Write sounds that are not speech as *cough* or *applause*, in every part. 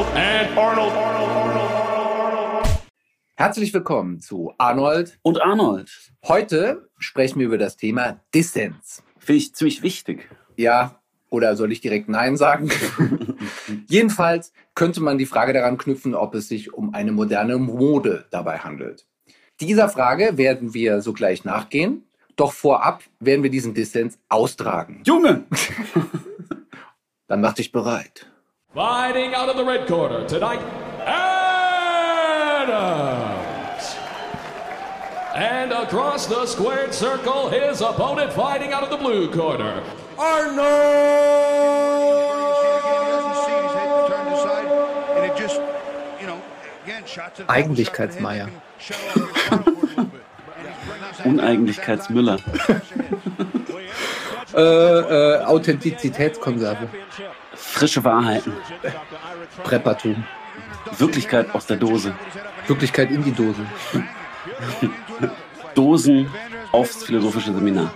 Arnold and Arnold, Arnold, Arnold, Arnold. Herzlich willkommen zu Arnold und Arnold. Heute sprechen wir über das Thema Dissens. Finde ich ziemlich wichtig. Ja, oder soll ich direkt Nein sagen? *laughs* Jedenfalls könnte man die Frage daran knüpfen, ob es sich um eine moderne Mode dabei handelt. Dieser Frage werden wir sogleich nachgehen. Doch vorab werden wir diesen Dissens austragen. Junge! *laughs* Dann mach dich bereit. Fighting out of the red corner tonight, Adams. And across the squared circle, his opponent fighting out of the blue corner, Eigentlichkeitsmeier. *laughs* Uneigentlichkeitsmüller. *laughs* *laughs* äh, äh, Authentizitätskonserve. Frische Wahrheiten. Preppertum. Wirklichkeit aus der Dose. Wirklichkeit in die Dose. *laughs* Dosen aufs philosophische Seminar.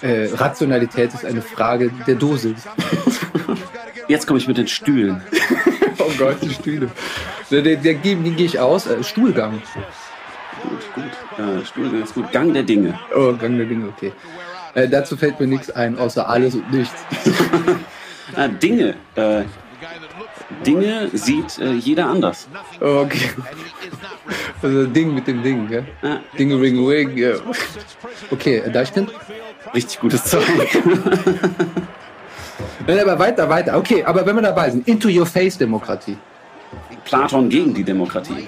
Äh, Rationalität ist eine Frage der Dosis. *laughs* Jetzt komme ich mit den Stühlen. *laughs* oh Gott, die Stühle. Der, der, der, den gehe ich aus. Äh, Stuhlgang. Gut, gut. Äh, Stuhlgang ist gut. Gang der Dinge. Oh, Gang der Dinge, okay. Äh, dazu fällt mir nichts ein, außer alles und nichts. Ah, Dinge. Äh, Dinge sieht äh, jeder anders. Okay. Also Ding mit dem Ding, gell? Ah. Ding, ring, ring, ja. Okay, äh, Deichkind? Richtig gutes Zeug. *laughs* Nein, aber weiter, weiter. Okay, aber wenn wir dabei sind, Into Your Face Demokratie. Platon gegen die Demokratie.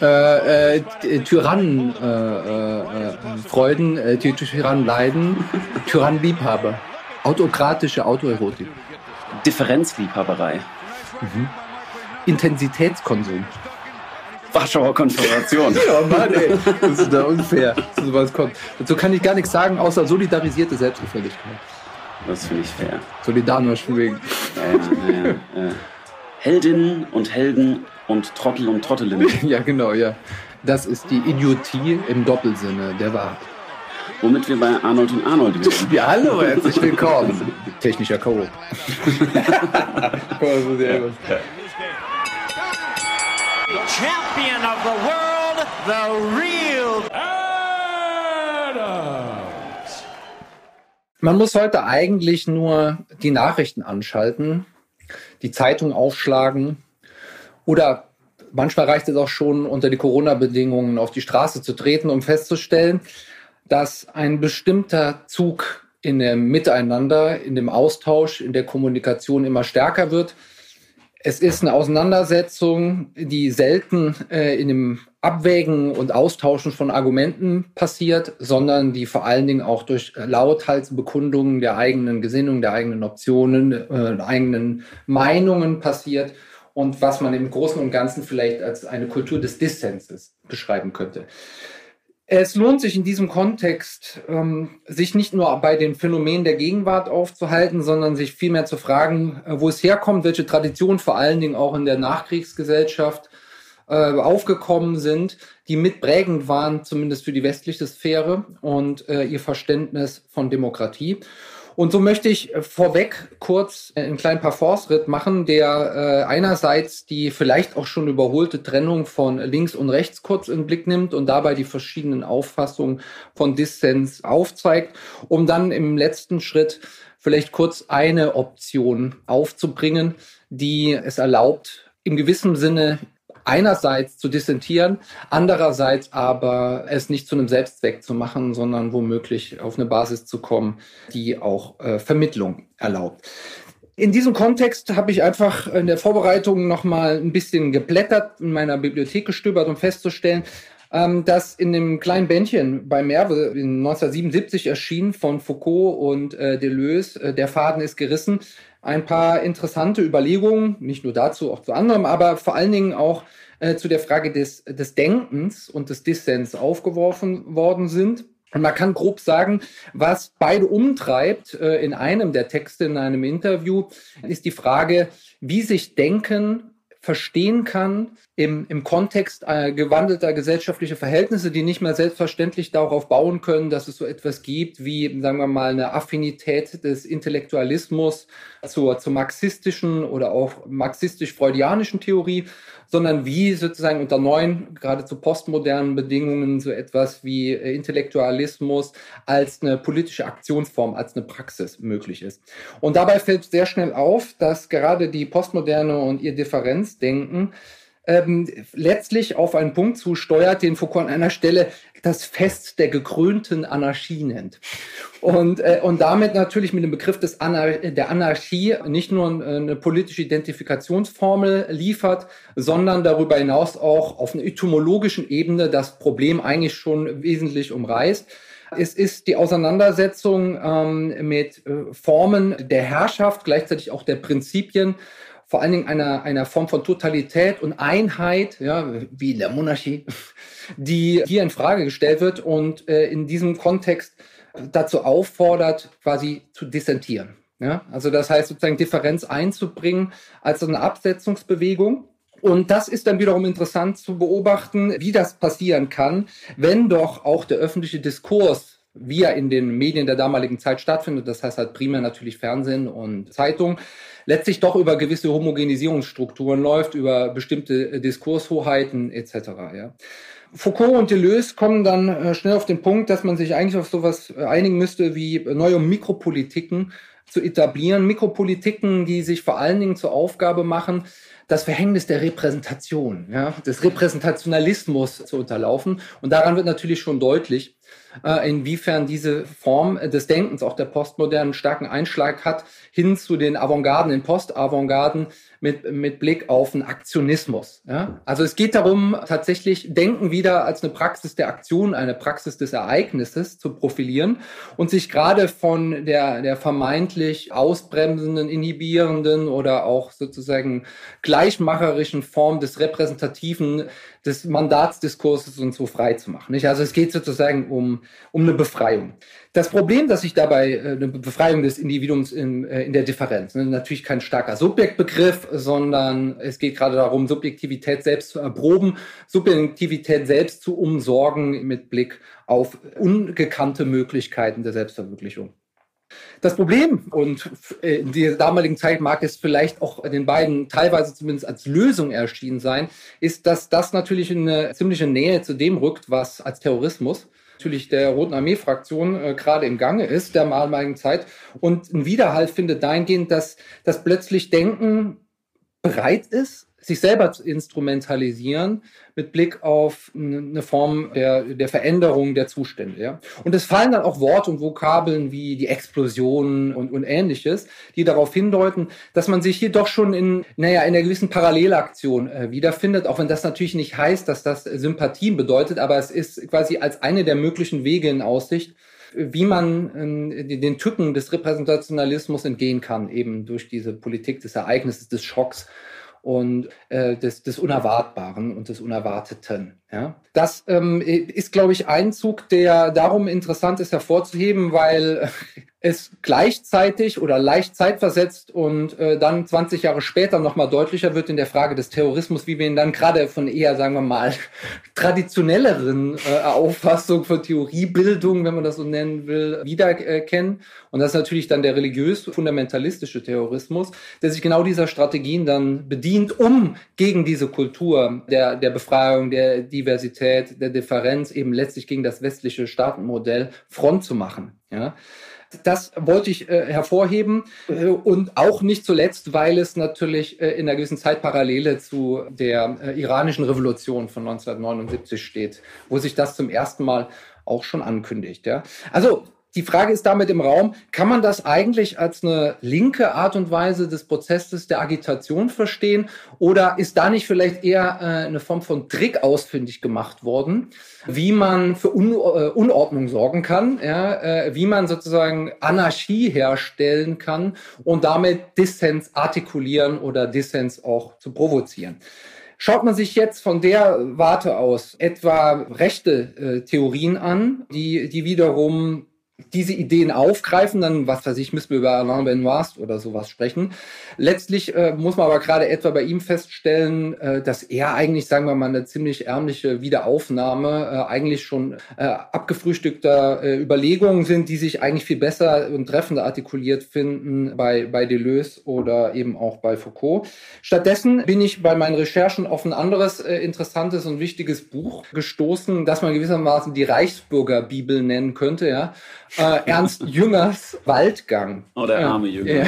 Äh, äh, Tyrannen äh, äh, äh Freuden, äh, Tyrannen leiden, Tyrannen Liebhaber. Autokratische Autoerotik. Differenzliebhaberei. Mhm. Intensitätskonsum. Warschauer Konföderation. *laughs* ja, Mann, ey. Das ist da unfair, dass sowas kommt. Dazu kann ich gar nichts sagen, außer solidarisierte Selbstgefälligkeit. Das finde ich fair. Solidarność wegen. Ja, ja, ja. Heldinnen und Helden und Trottel und Trottelinnen. *laughs* ja, genau, ja. Das ist die Idiotie im Doppelsinne der Wahrheit. Womit wir bei Arnold und Arnold *laughs* sind. Ja, hallo, herzlich willkommen. Technischer K.O. Champion of the world, the real Adams. Man muss heute eigentlich nur die Nachrichten anschalten, die Zeitung aufschlagen oder manchmal reicht es auch schon, unter die Corona-Bedingungen auf die Straße zu treten, um festzustellen, dass ein bestimmter Zug in dem Miteinander, in dem Austausch, in der Kommunikation immer stärker wird. Es ist eine Auseinandersetzung, die selten äh, in dem Abwägen und Austauschen von Argumenten passiert, sondern die vor allen Dingen auch durch Lauthalsbekundungen der eigenen Gesinnung, der eigenen Optionen, äh, eigenen Meinungen passiert und was man im Großen und Ganzen vielleicht als eine Kultur des Dissenses beschreiben könnte. Es lohnt sich in diesem Kontext, ähm, sich nicht nur bei den Phänomenen der Gegenwart aufzuhalten, sondern sich vielmehr zu fragen, äh, wo es herkommt, welche Traditionen vor allen Dingen auch in der Nachkriegsgesellschaft äh, aufgekommen sind, die mitprägend waren, zumindest für die westliche Sphäre und äh, ihr Verständnis von Demokratie. Und so möchte ich äh, vorweg kurz einen kleinen Parforce-Ritt machen, der äh, einerseits die vielleicht auch schon überholte Trennung von links und rechts kurz in den Blick nimmt und dabei die verschiedenen Auffassungen von Dissens aufzeigt, um dann im letzten Schritt vielleicht kurz eine Option aufzubringen, die es erlaubt, im gewissen Sinne einerseits zu dissentieren, andererseits aber es nicht zu einem Selbstzweck zu machen, sondern womöglich auf eine Basis zu kommen, die auch äh, Vermittlung erlaubt. In diesem Kontext habe ich einfach in der Vorbereitung noch mal ein bisschen geblättert, in meiner Bibliothek gestöbert, um festzustellen, ähm, dass in dem kleinen Bändchen bei Merve in 1977 erschien von Foucault und äh, Deleuze, äh, der Faden ist gerissen, ein paar interessante Überlegungen, nicht nur dazu, auch zu anderem, aber vor allen Dingen auch äh, zu der Frage des, des Denkens und des Dissens aufgeworfen worden sind. Und man kann grob sagen, was beide umtreibt äh, in einem der Texte, in einem Interview, ist die Frage, wie sich Denken verstehen kann im, im Kontext äh, gewandelter gesellschaftlicher Verhältnisse, die nicht mehr selbstverständlich darauf bauen können, dass es so etwas gibt wie, sagen wir mal, eine Affinität des Intellektualismus zur, zur marxistischen oder auch marxistisch-freudianischen Theorie, sondern wie sozusagen unter neuen, geradezu postmodernen Bedingungen so etwas wie äh, Intellektualismus als eine politische Aktionsform, als eine Praxis möglich ist. Und dabei fällt sehr schnell auf, dass gerade die Postmoderne und ihr Differenzdenken ähm, letztlich auf einen Punkt zusteuert, den Foucault an einer Stelle das Fest der gekrönten Anarchie nennt. Und, äh, und damit natürlich mit dem Begriff des Anar der Anarchie nicht nur äh, eine politische Identifikationsformel liefert, sondern darüber hinaus auch auf einer etymologischen Ebene das Problem eigentlich schon wesentlich umreißt. Es ist die Auseinandersetzung ähm, mit äh, Formen der Herrschaft, gleichzeitig auch der Prinzipien, vor allen Dingen einer, einer Form von Totalität und Einheit, ja, wie in der Monarchie, *laughs* die hier in Frage gestellt wird und äh, in diesem Kontext dazu auffordert, quasi zu dissentieren. Ja? Also das heißt sozusagen Differenz einzubringen als eine Absetzungsbewegung. Und das ist dann wiederum interessant zu beobachten, wie das passieren kann, wenn doch auch der öffentliche Diskurs wie er in den Medien der damaligen Zeit stattfindet, das heißt halt primär natürlich Fernsehen und Zeitung, letztlich doch über gewisse Homogenisierungsstrukturen läuft, über bestimmte Diskurshoheiten etc. Ja. Foucault und Deleuze kommen dann äh, schnell auf den Punkt, dass man sich eigentlich auf sowas äh, einigen müsste wie neue Mikropolitiken zu etablieren. Mikropolitiken, die sich vor allen Dingen zur Aufgabe machen, das Verhängnis der Repräsentation, ja, des Repräsentationalismus zu unterlaufen. Und daran wird natürlich schon deutlich, äh, inwiefern diese Form des Denkens, auch der Postmodernen, starken Einschlag hat hin zu den Avantgarden, den Postavantgarden mit, mit Blick auf den Aktionismus. Ja? Also es geht darum, tatsächlich Denken wieder als eine Praxis der Aktion, eine Praxis des Ereignisses zu profilieren und sich gerade von der, der vermeintlich ausbremsenden, inhibierenden oder auch sozusagen gleichmacherischen Form des repräsentativen des Mandatsdiskurses und so frei zu machen. Nicht? Also es geht sozusagen um, um eine Befreiung. Das Problem, dass sich dabei äh, eine Befreiung des Individuums in, äh, in der Differenz, ne, natürlich kein starker Subjektbegriff, sondern es geht gerade darum, Subjektivität selbst zu erproben, Subjektivität selbst zu umsorgen mit Blick auf ungekannte Möglichkeiten der Selbstverwirklichung. Das Problem, und äh, in der damaligen Zeit mag es vielleicht auch den beiden teilweise zumindest als Lösung erschienen sein, ist, dass das natürlich in eine ziemliche Nähe zu dem rückt, was als Terrorismus natürlich der Roten Armee-Fraktion äh, gerade im Gange ist, der damaligen Zeit, und ein Widerhalt findet dahingehend, dass das plötzlich Denken bereit ist, sich selber instrumentalisieren mit Blick auf eine Form der, der Veränderung der Zustände. Ja? Und es fallen dann auch Worte und Vokabeln wie die Explosion und, und ähnliches, die darauf hindeuten, dass man sich hier doch schon in, naja, in einer gewissen Parallelaktion äh, wiederfindet, auch wenn das natürlich nicht heißt, dass das Sympathien bedeutet, aber es ist quasi als eine der möglichen Wege in Aussicht, wie man äh, den Tücken des Repräsentationalismus entgehen kann, eben durch diese Politik des Ereignisses, des Schocks und äh, des, des Unerwartbaren und des Unerwarteten. Ja? Das ähm, ist, glaube ich, ein Zug, der darum interessant ist hervorzuheben, weil *laughs* es gleichzeitig oder leicht zeitversetzt und äh, dann 20 Jahre später nochmal deutlicher wird in der Frage des Terrorismus, wie wir ihn dann gerade von eher, sagen wir mal, *laughs* traditionelleren äh, Auffassung von Theoriebildung, wenn man das so nennen will, wiedererkennen. Und das ist natürlich dann der religiös-fundamentalistische Terrorismus, der sich genau dieser Strategien dann bedient, um gegen diese Kultur der, der Befreiung, der Diversität, der Differenz eben letztlich gegen das westliche Staatenmodell Front zu machen. Ja. Das wollte ich äh, hervorheben äh, und auch nicht zuletzt, weil es natürlich äh, in einer gewissen Zeit Parallele zu der äh, iranischen Revolution von 1979 steht, wo sich das zum ersten Mal auch schon ankündigt. Ja. Also die Frage ist damit im Raum, kann man das eigentlich als eine linke Art und Weise des Prozesses der Agitation verstehen oder ist da nicht vielleicht eher äh, eine Form von Trick ausfindig gemacht worden, wie man für Un äh, Unordnung sorgen kann, ja, äh, wie man sozusagen Anarchie herstellen kann und damit Dissens artikulieren oder Dissens auch zu provozieren. Schaut man sich jetzt von der Warte aus etwa rechte äh, Theorien an, die, die wiederum diese Ideen aufgreifen, dann, was weiß ich, müssen wir über Alain Benoist oder sowas sprechen. Letztlich äh, muss man aber gerade etwa bei ihm feststellen, äh, dass er eigentlich, sagen wir mal, eine ziemlich ärmliche Wiederaufnahme äh, eigentlich schon äh, abgefrühstückter äh, Überlegungen sind, die sich eigentlich viel besser und treffender artikuliert finden bei, bei Deleuze oder eben auch bei Foucault. Stattdessen bin ich bei meinen Recherchen auf ein anderes äh, interessantes und wichtiges Buch gestoßen, das man gewissermaßen die Reichsbürgerbibel nennen könnte, ja äh, Ernst Jüngers Waldgang. Oh, der arme Jünger.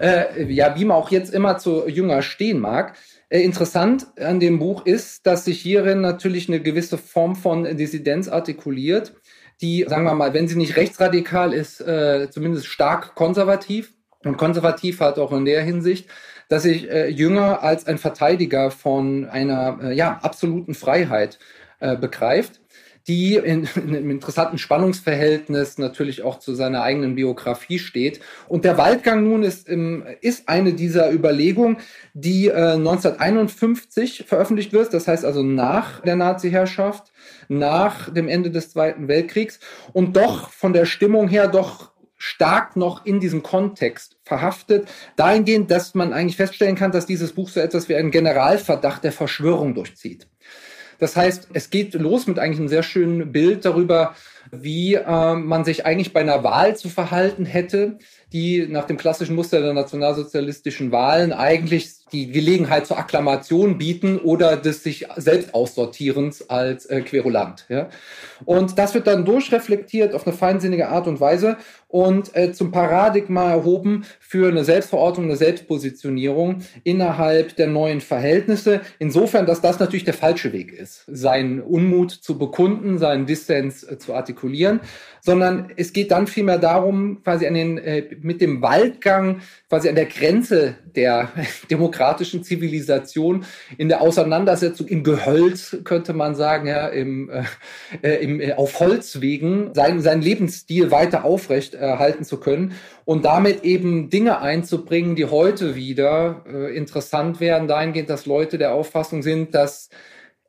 Äh, ja, wie man auch jetzt immer zu Jünger stehen mag. Äh, interessant an dem Buch ist, dass sich hierin natürlich eine gewisse Form von Dissidenz artikuliert, die, sagen wir mal, wenn sie nicht rechtsradikal ist, äh, zumindest stark konservativ. Und konservativ hat auch in der Hinsicht, dass sich äh, Jünger als ein Verteidiger von einer äh, ja, absoluten Freiheit äh, begreift die in, in, einem interessanten Spannungsverhältnis natürlich auch zu seiner eigenen Biografie steht. Und der Waldgang nun ist, im, ist eine dieser Überlegungen, die äh, 1951 veröffentlicht wird, das heißt also nach der Nazi-Herrschaft, nach dem Ende des Zweiten Weltkriegs und doch von der Stimmung her doch stark noch in diesem Kontext verhaftet, dahingehend, dass man eigentlich feststellen kann, dass dieses Buch so etwas wie einen Generalverdacht der Verschwörung durchzieht. Das heißt, es geht los mit eigentlich einem sehr schönen Bild darüber, wie äh, man sich eigentlich bei einer Wahl zu verhalten hätte, die nach dem klassischen Muster der nationalsozialistischen Wahlen eigentlich die Gelegenheit zur Akklamation bieten oder des sich selbst aussortierens als äh, Querulant. Ja? Und das wird dann durchreflektiert auf eine feinsinnige Art und Weise und äh, zum Paradigma erhoben für eine Selbstverortung, eine Selbstpositionierung innerhalb der neuen Verhältnisse. Insofern, dass das natürlich der falsche Weg ist, seinen Unmut zu bekunden, seinen Dissens äh, zu artikulieren, sondern es geht dann vielmehr darum, quasi an den, äh, mit dem Waldgang, quasi an der Grenze der *laughs* demokratischen Zivilisation, in der Auseinandersetzung im Gehölz, könnte man sagen, ja, im, äh, äh im, äh, auf Holzwegen, seinen, seinen Lebensstil weiter aufrecht erhalten zu können und damit eben Dinge einzubringen, die heute wieder äh, interessant werden, dahingehend, dass Leute der Auffassung sind, dass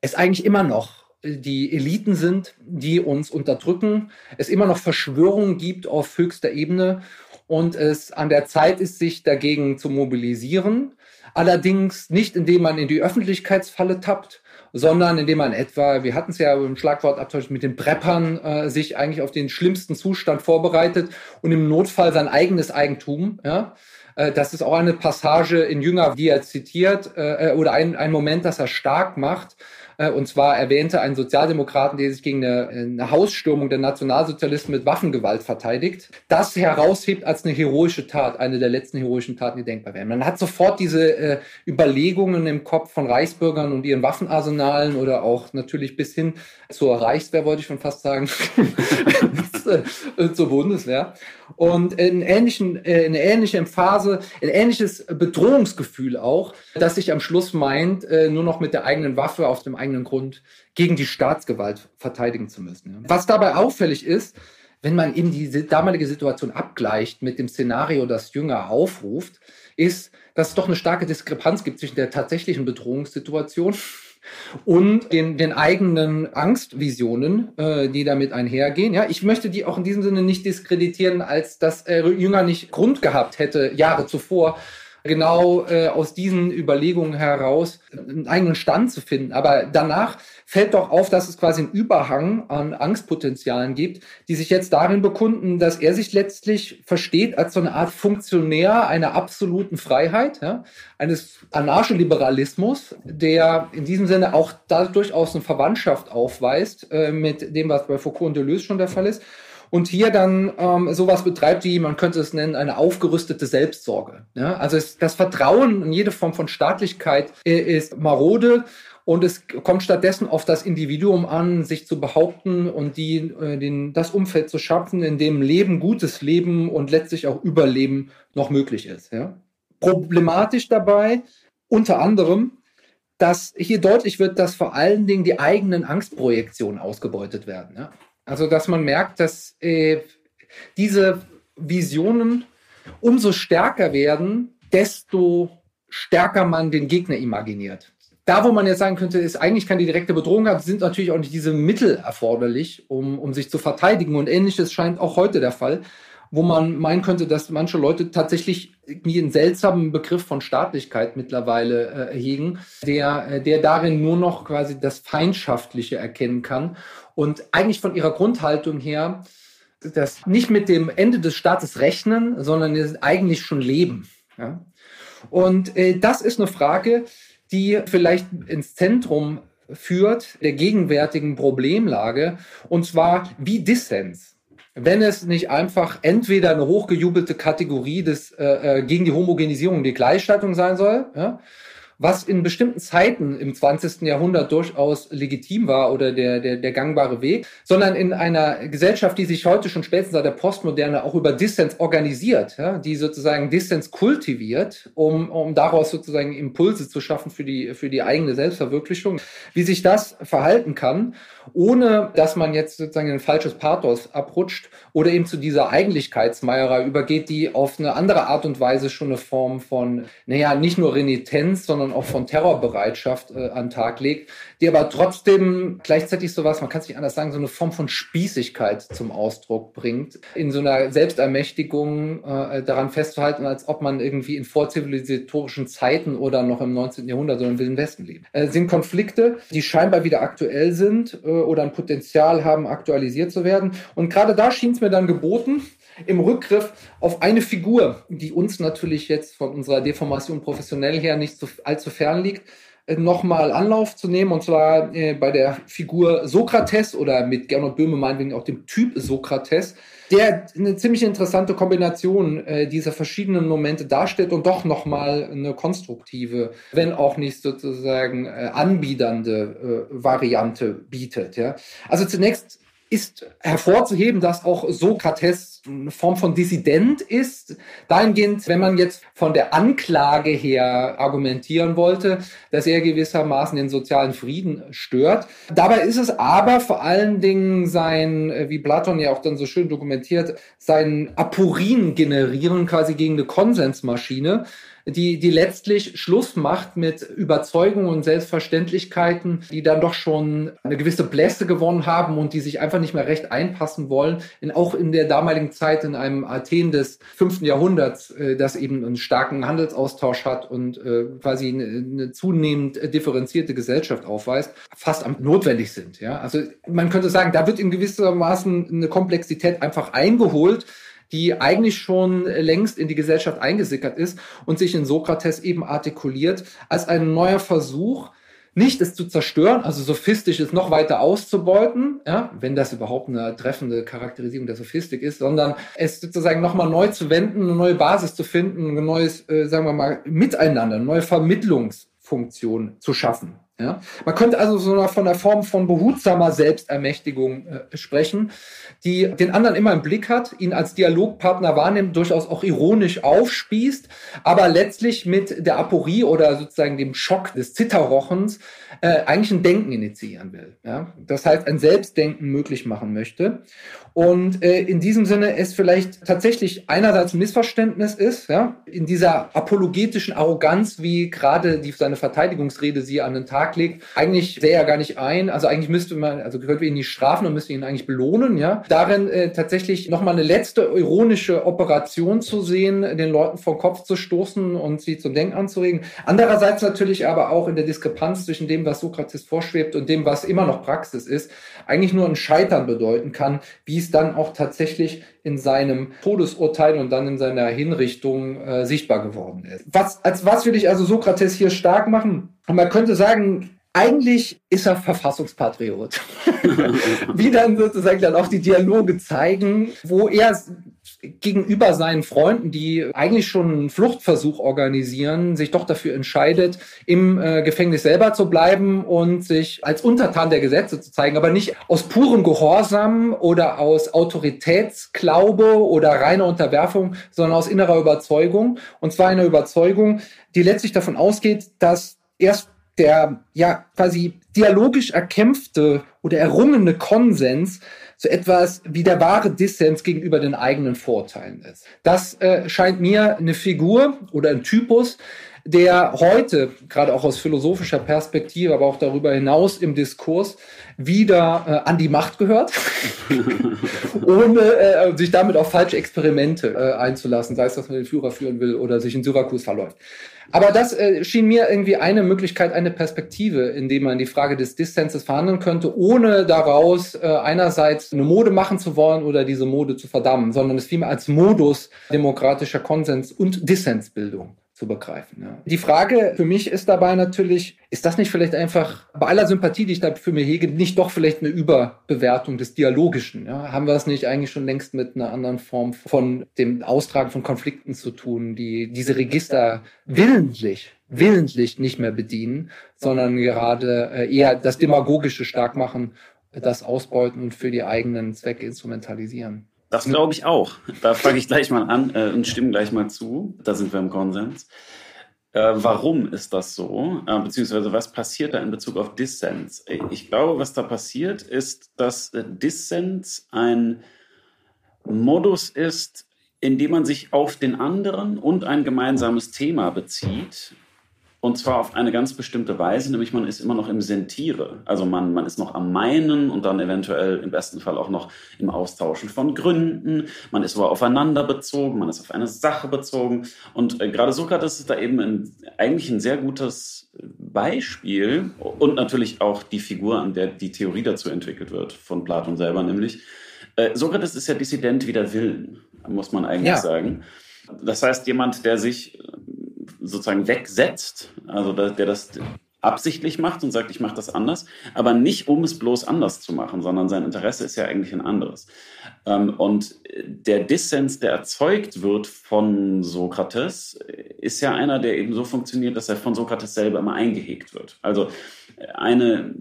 es eigentlich immer noch die Eliten sind, die uns unterdrücken, es immer noch Verschwörungen gibt auf höchster Ebene und es an der Zeit ist, sich dagegen zu mobilisieren. Allerdings nicht, indem man in die Öffentlichkeitsfalle tappt, sondern indem man etwa, wir hatten es ja im Schlagwortabtausch mit den Preppern, äh, sich eigentlich auf den schlimmsten Zustand vorbereitet und im Notfall sein eigenes Eigentum, ja, äh, das ist auch eine Passage in Jünger, die er zitiert, äh, oder ein, ein Moment, das er stark macht, äh, und zwar erwähnte einen Sozialdemokraten, der sich gegen eine, eine Hausstürmung der Nationalsozialisten mit Waffengewalt verteidigt, das heraushebt als eine heroische Tat, eine der letzten heroischen Taten, die denkbar wären. Man hat sofort diese äh, Überlegungen im Kopf von Reichsbürgern und ihren Waffenarsenalen oder auch natürlich bis hin zur Reichswehr, wollte ich schon fast sagen, *laughs* zur Bundeswehr. Und in ähnlichen, äh, in ähnlicher Phase, ein ähnliches Bedrohungsgefühl auch, dass sich am Schluss meint, äh, nur noch mit der eigenen Waffe auf dem eigenen Grund gegen die Staatsgewalt verteidigen zu müssen. Was dabei auffällig ist, wenn man eben die damalige Situation abgleicht mit dem Szenario, das Jünger aufruft, ist, dass es doch eine starke Diskrepanz gibt zwischen der tatsächlichen Bedrohungssituation und den, den eigenen Angstvisionen, äh, die damit einhergehen. Ja, ich möchte die auch in diesem Sinne nicht diskreditieren, als dass äh, Jünger nicht Grund gehabt hätte, Jahre zuvor genau äh, aus diesen Überlegungen heraus einen eigenen Stand zu finden. Aber danach fällt doch auf, dass es quasi einen Überhang an Angstpotenzialen gibt, die sich jetzt darin bekunden, dass er sich letztlich versteht als so eine Art Funktionär einer absoluten Freiheit, ja, eines Anarcholiberalismus, der in diesem Sinne auch da durchaus eine Verwandtschaft aufweist äh, mit dem, was bei Foucault und Deleuze schon der Fall ist und hier dann ähm, sowas betreibt wie, man könnte es nennen, eine aufgerüstete Selbstsorge. Ja? Also es, das Vertrauen in jede Form von Staatlichkeit äh, ist marode und es kommt stattdessen auf das Individuum an, sich zu behaupten und die, äh, den, das Umfeld zu schaffen, in dem Leben, gutes Leben und letztlich auch Überleben noch möglich ist. Ja? Problematisch dabei, unter anderem, dass hier deutlich wird, dass vor allen Dingen die eigenen Angstprojektionen ausgebeutet werden. Ja? Also, dass man merkt, dass äh, diese Visionen umso stärker werden, desto stärker man den Gegner imaginiert. da, wo man jetzt sagen könnte, ist eigentlich keine direkte Bedrohung hat, sind natürlich auch nicht diese Mittel erforderlich, um, um sich zu verteidigen. Und ähnliches scheint auch heute der Fall, wo man meinen könnte, dass manche Leute tatsächlich irgendwie einen seltsamen Begriff von Staatlichkeit mittlerweile äh, hegen, der, äh, der darin nur noch quasi das Feindschaftliche erkennen kann und eigentlich von ihrer Grundhaltung her das nicht mit dem Ende des Staates rechnen, sondern eigentlich schon leben. Ja? Und äh, das ist eine Frage, die vielleicht ins Zentrum führt der gegenwärtigen Problemlage, und zwar wie Dissens. Wenn es nicht einfach entweder eine hochgejubelte Kategorie des äh, äh gegen die Homogenisierung, die Gleichstattung sein soll, ja, was in bestimmten Zeiten im 20. Jahrhundert durchaus legitim war oder der, der, der gangbare Weg, sondern in einer Gesellschaft, die sich heute schon spätestens seit der Postmoderne auch über Dissens organisiert, ja, die sozusagen Dissens kultiviert, um, um daraus sozusagen Impulse zu schaffen für die, für die eigene Selbstverwirklichung, wie sich das verhalten kann, ohne dass man jetzt sozusagen in ein falsches Pathos abrutscht oder eben zu dieser Eigentlichkeitsmeierei übergeht, die auf eine andere Art und Weise schon eine Form von, naja, nicht nur Renitenz, sondern sondern auch von Terrorbereitschaft äh, an Tag legt, die aber trotzdem gleichzeitig sowas, man kann es nicht anders sagen, so eine Form von Spießigkeit zum Ausdruck bringt, in so einer Selbstermächtigung äh, daran festzuhalten, als ob man irgendwie in vorzivilisatorischen Zeiten oder noch im 19. Jahrhundert oder im Wilden Westen lebt. Äh, sind Konflikte, die scheinbar wieder aktuell sind äh, oder ein Potenzial haben, aktualisiert zu werden. Und gerade da schien es mir dann geboten, im Rückgriff auf eine Figur, die uns natürlich jetzt von unserer Deformation professionell her nicht so allzu fern liegt, äh, nochmal Anlauf zu nehmen, und zwar äh, bei der Figur Sokrates oder mit Gernot Böhme meinetwegen auch dem Typ Sokrates, der eine ziemlich interessante Kombination äh, dieser verschiedenen Momente darstellt und doch nochmal eine konstruktive, wenn auch nicht sozusagen anbiedernde Variante bietet. Also zunächst ist hervorzuheben, dass auch Sokrates eine Form von Dissident ist. Dahingehend, wenn man jetzt von der Anklage her argumentieren wollte, dass er gewissermaßen den sozialen Frieden stört. Dabei ist es aber vor allen Dingen sein, äh, wie Platon ja auch dann so schön dokumentiert, sein Aporin generieren quasi gegen eine Konsensmaschine, die, die letztlich Schluss macht mit Überzeugungen und Selbstverständlichkeiten, die dann doch schon eine gewisse Blässe gewonnen haben und die sich einfach nicht mehr recht einpassen wollen. In, auch in der damaligen Zeit in einem Athen des fünften Jahrhunderts, äh, das eben einen starken Handelsaustausch hat und äh, quasi eine, eine zunehmend differenzierte Gesellschaft aufweist, fast am notwendig sind. Ja? Also man könnte sagen, da wird in gewissermaßen eine Komplexität einfach eingeholt, die eigentlich schon längst in die Gesellschaft eingesickert ist und sich in Sokrates eben artikuliert als ein neuer Versuch, nicht es zu zerstören, also sophistisch es noch weiter auszubeuten, ja, wenn das überhaupt eine treffende Charakterisierung der Sophistik ist, sondern es sozusagen nochmal neu zu wenden, eine neue Basis zu finden, ein neues, äh, sagen wir mal, Miteinander, eine neue Vermittlungsfunktion zu schaffen. Ja? Man könnte also so von einer Form von behutsamer Selbstermächtigung äh, sprechen, die den anderen immer im Blick hat, ihn als Dialogpartner wahrnimmt, durchaus auch ironisch aufspießt, aber letztlich mit der Aporie oder sozusagen dem Schock des Zitterrochens äh, eigentlich ein Denken initiieren will. Ja? Das heißt, ein Selbstdenken möglich machen möchte. Und äh, in diesem Sinne es vielleicht tatsächlich einerseits ein Missverständnis ist, ja, in dieser apologetischen Arroganz, wie gerade die, seine Verteidigungsrede sie an den Tag legt, eigentlich sähe er gar nicht ein. Also eigentlich müsste man, also könnten wir ihn nicht strafen und müsste ihn eigentlich belohnen, ja. Darin äh, tatsächlich nochmal eine letzte ironische Operation zu sehen, den Leuten vom Kopf zu stoßen und sie zum Denken anzuregen. Andererseits natürlich aber auch in der Diskrepanz zwischen dem, was Sokrates vorschwebt und dem, was immer noch Praxis ist, eigentlich nur ein Scheitern bedeuten kann, wie es dann auch tatsächlich in seinem Todesurteil und dann in seiner Hinrichtung äh, sichtbar geworden ist. Was, als was will ich also Sokrates hier stark machen? Und man könnte sagen, eigentlich ist er Verfassungspatriot. *laughs* Wie dann sozusagen dann auch die Dialoge zeigen, wo er gegenüber seinen Freunden, die eigentlich schon einen Fluchtversuch organisieren, sich doch dafür entscheidet, im äh, Gefängnis selber zu bleiben und sich als Untertan der Gesetze zu zeigen, aber nicht aus purem Gehorsam oder aus Autoritätsglaube oder reiner Unterwerfung, sondern aus innerer Überzeugung. Und zwar eine Überzeugung, die letztlich davon ausgeht, dass erst der ja quasi dialogisch erkämpfte oder errungene Konsens so etwas wie der wahre Dissens gegenüber den eigenen Vorteilen ist. Das äh, scheint mir eine Figur oder ein Typus, der heute, gerade auch aus philosophischer Perspektive, aber auch darüber hinaus im Diskurs, wieder äh, an die Macht gehört, *laughs* ohne äh, sich damit auf falsche Experimente äh, einzulassen, sei es, dass man den Führer führen will oder sich in Syrakus verläuft. Aber das äh, schien mir irgendwie eine Möglichkeit, eine Perspektive, in dem man die Frage des Dissenses verhandeln könnte, ohne daraus äh, einerseits eine Mode machen zu wollen oder diese Mode zu verdammen, sondern es vielmehr als Modus demokratischer Konsens und Dissensbildung zu begreifen. Ja. Die Frage für mich ist dabei natürlich, ist das nicht vielleicht einfach, bei aller Sympathie, die ich dafür mir hege, nicht doch vielleicht eine Überbewertung des Dialogischen? Ja? Haben wir es nicht eigentlich schon längst mit einer anderen Form von dem Austragen von Konflikten zu tun, die diese Register willentlich willentlich nicht mehr bedienen, sondern gerade äh, eher das Demagogische stark machen, das ausbeuten und für die eigenen Zwecke instrumentalisieren. Das glaube ich auch. Da frage ich gleich mal an äh, und stimme gleich mal zu. Da sind wir im Konsens. Äh, warum ist das so? Äh, beziehungsweise was passiert da in Bezug auf Dissens? Ich glaube, was da passiert, ist, dass äh, Dissens ein Modus ist, in dem man sich auf den anderen und ein gemeinsames Thema bezieht und zwar auf eine ganz bestimmte Weise, nämlich man ist immer noch im Sentiere. Also man, man ist noch am Meinen und dann eventuell im besten Fall auch noch im Austauschen von Gründen. Man ist aber aufeinander bezogen, man ist auf eine Sache bezogen. Und äh, gerade Sokrates ist da eben ein, eigentlich ein sehr gutes Beispiel und natürlich auch die Figur, an der die Theorie dazu entwickelt wird, von Platon selber nämlich. Äh, Sokrates ist ja Dissident wie der Willen, muss man eigentlich ja. sagen. Das heißt, jemand, der sich sozusagen wegsetzt, also der das absichtlich macht und sagt, ich mache das anders, aber nicht, um es bloß anders zu machen, sondern sein Interesse ist ja eigentlich ein anderes. Ähm, und der Dissens, der erzeugt wird von Sokrates, ist ja einer, der eben so funktioniert, dass er von Sokrates selber immer eingehegt wird. Also eine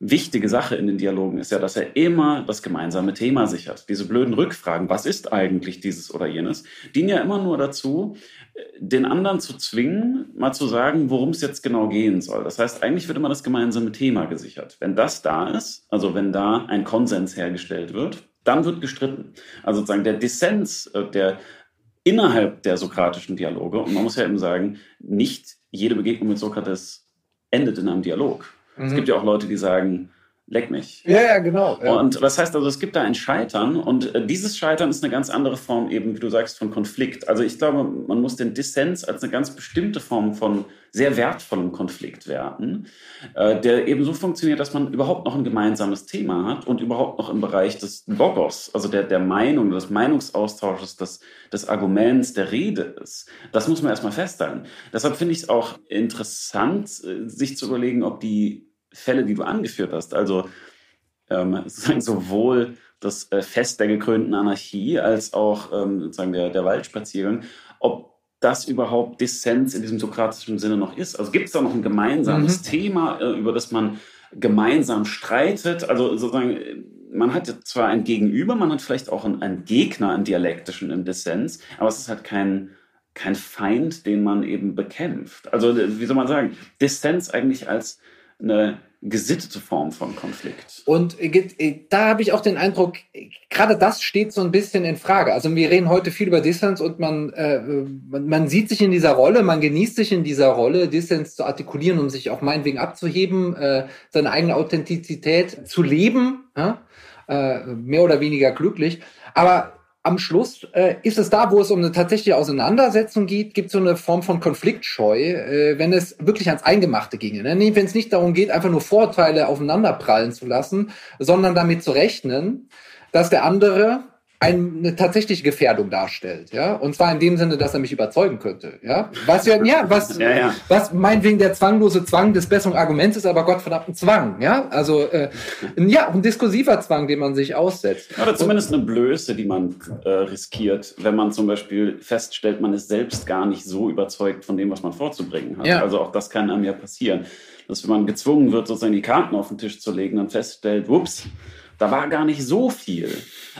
wichtige Sache in den Dialogen ist ja, dass er immer das gemeinsame Thema sichert. Diese blöden Rückfragen, was ist eigentlich dieses oder jenes, dienen ja immer nur dazu, den anderen zu zwingen, mal zu sagen, worum es jetzt genau gehen soll. Das heißt, eigentlich wird immer das gemeinsame Thema gesichert. Wenn das da ist, also wenn da ein Konsens hergestellt wird, dann wird gestritten. Also sozusagen der Dissens, äh, der innerhalb der sokratischen Dialoge, und man muss ja eben sagen, nicht jede Begegnung mit Sokrates endet in einem Dialog. Mhm. Es gibt ja auch Leute, die sagen, leck mich. Ja, ja, genau. Ja. Und das heißt also, es gibt da ein Scheitern und äh, dieses Scheitern ist eine ganz andere Form eben, wie du sagst, von Konflikt. Also ich glaube, man muss den Dissens als eine ganz bestimmte Form von sehr wertvollem Konflikt werten, äh, der eben so funktioniert, dass man überhaupt noch ein gemeinsames Thema hat und überhaupt noch im Bereich des Logos, also der, der Meinung, des Meinungsaustausches, des, des Arguments, der Rede ist. Das muss man erstmal festhalten. Deshalb finde ich es auch interessant, äh, sich zu überlegen, ob die Fälle, die du angeführt hast, also ähm, *laughs* sozusagen sowohl das äh, Fest der gekrönten Anarchie als auch ähm, sozusagen der, der Waldspaziergang, ob das überhaupt Dissens in diesem sokratischen Sinne noch ist. Also gibt es da noch ein gemeinsames mhm. Thema, äh, über das man gemeinsam streitet? Also sozusagen, man hat zwar ein Gegenüber, man hat vielleicht auch einen, einen Gegner, einen dialektischen im Dissens, aber es ist halt kein, kein Feind, den man eben bekämpft. Also wie soll man sagen, Dissens eigentlich als eine gesittete Form von Konflikt. Und äh, äh, da habe ich auch den Eindruck, gerade das steht so ein bisschen in Frage. Also wir reden heute viel über Dissens und man, äh, man, sieht sich in dieser Rolle, man genießt sich in dieser Rolle, Dissens zu artikulieren, um sich auch meinetwegen abzuheben, äh, seine eigene Authentizität zu leben, äh, mehr oder weniger glücklich. Aber am Schluss äh, ist es da, wo es um eine tatsächliche Auseinandersetzung geht, gibt es so eine Form von Konfliktscheu, äh, wenn es wirklich ans Eingemachte ginge. Ne? Wenn es nicht darum geht, einfach nur Vorteile aufeinanderprallen zu lassen, sondern damit zu rechnen, dass der andere eine tatsächliche Gefährdung darstellt, ja, und zwar in dem Sinne, dass er mich überzeugen könnte, ja, was ja, ja, was, ja, ja. was meinetwegen der zwanglose Zwang des besseren Arguments ist, aber Gottverdammten Zwang, ja, also äh, ja, ein diskursiver Zwang, den man sich aussetzt. Oder zumindest eine Blöße, die man äh, riskiert, wenn man zum Beispiel feststellt, man ist selbst gar nicht so überzeugt von dem, was man vorzubringen hat. Ja. Also auch das kann einem ja passieren, dass wenn man gezwungen wird, sozusagen die Karten auf den Tisch zu legen, dann feststellt, whoops, da war gar nicht so viel.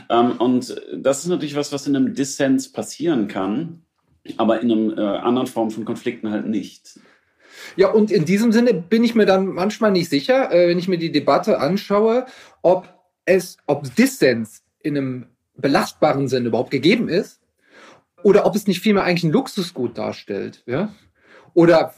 Ähm, und das ist natürlich was, was in einem Dissens passieren kann, aber in einer äh, anderen Form von Konflikten halt nicht. Ja, und in diesem Sinne bin ich mir dann manchmal nicht sicher, äh, wenn ich mir die Debatte anschaue, ob es, ob Dissens in einem belastbaren Sinne überhaupt gegeben ist oder ob es nicht vielmehr eigentlich ein Luxusgut darstellt. Ja? oder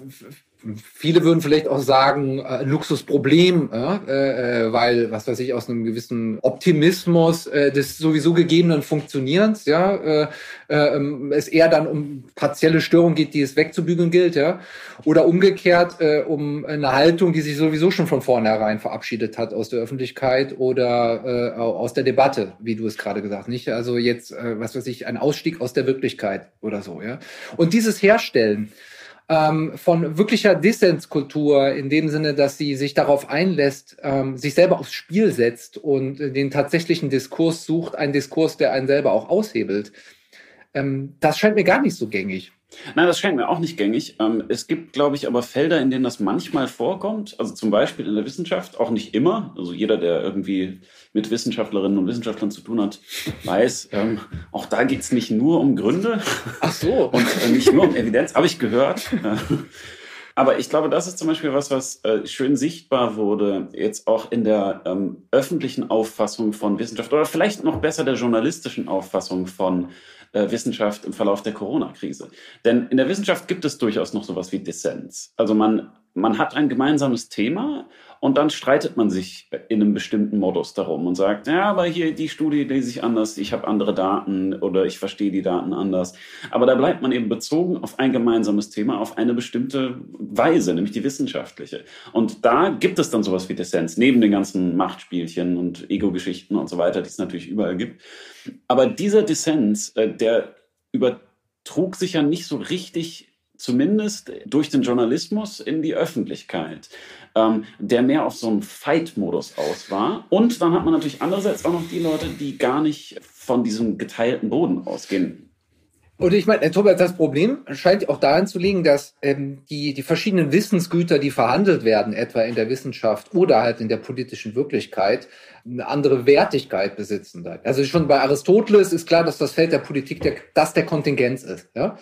Viele würden vielleicht auch sagen, äh, Luxusproblem, äh, äh, weil, was weiß ich, aus einem gewissen Optimismus äh, des sowieso gegebenen Funktionierens, ja, äh, äh, es eher dann um partielle Störungen geht, die es wegzubügeln gilt, ja, oder umgekehrt äh, um eine Haltung, die sich sowieso schon von vornherein verabschiedet hat aus der Öffentlichkeit oder äh, aus der Debatte, wie du es gerade gesagt hast, nicht? Also jetzt, äh, was weiß ich, ein Ausstieg aus der Wirklichkeit oder so, ja. Und dieses Herstellen ähm, von wirklicher Dissenskultur in dem Sinne, dass sie sich darauf einlässt, ähm, sich selber aufs Spiel setzt und den tatsächlichen Diskurs sucht, einen Diskurs, der einen selber auch aushebelt. Ähm, das scheint mir gar nicht so gängig. Nein, das scheint mir auch nicht gängig. Ähm, es gibt, glaube ich, aber Felder, in denen das manchmal vorkommt. Also zum Beispiel in der Wissenschaft, auch nicht immer. Also jeder, der irgendwie mit Wissenschaftlerinnen und Wissenschaftlern zu tun hat, weiß, ähm, auch da geht es nicht nur um Gründe. Ach so. *laughs* Und äh, nicht nur um Evidenz, habe ich gehört. Aber ich glaube, das ist zum Beispiel was, was äh, schön sichtbar wurde, jetzt auch in der ähm, öffentlichen Auffassung von Wissenschaft oder vielleicht noch besser der journalistischen Auffassung von äh, Wissenschaft im Verlauf der Corona-Krise. Denn in der Wissenschaft gibt es durchaus noch sowas wie Dissens. Also man, man hat ein gemeinsames Thema und dann streitet man sich in einem bestimmten Modus darum und sagt, ja, aber hier die Studie lese ich anders, ich habe andere Daten oder ich verstehe die Daten anders. Aber da bleibt man eben bezogen auf ein gemeinsames Thema, auf eine bestimmte Weise, nämlich die wissenschaftliche. Und da gibt es dann sowas wie Dissens, neben den ganzen Machtspielchen und Ego-Geschichten und so weiter, die es natürlich überall gibt. Aber dieser Dissens, äh, der übertrug sich ja nicht so richtig zumindest durch den Journalismus in die Öffentlichkeit ähm, der mehr auf so einen Fight-Modus aus war. Und dann hat man natürlich andererseits auch noch die Leute, die gar nicht von diesem geteilten Boden ausgehen. Und ich meine, Tobias, das Problem scheint auch darin zu liegen, dass ähm, die, die verschiedenen Wissensgüter, die verhandelt werden, etwa in der Wissenschaft oder halt in der politischen Wirklichkeit, eine andere Wertigkeit besitzen. Also schon bei Aristoteles ist klar, dass das Feld der Politik der, das der Kontingenz ist. Ja?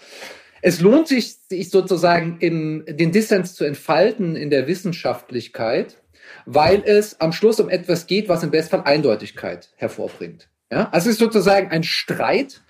Es lohnt sich, sich sozusagen in den Dissens zu entfalten in der Wissenschaftlichkeit, weil es am Schluss um etwas geht, was im Bestfall Eindeutigkeit hervorbringt. Ja? Also es ist sozusagen ein Streit,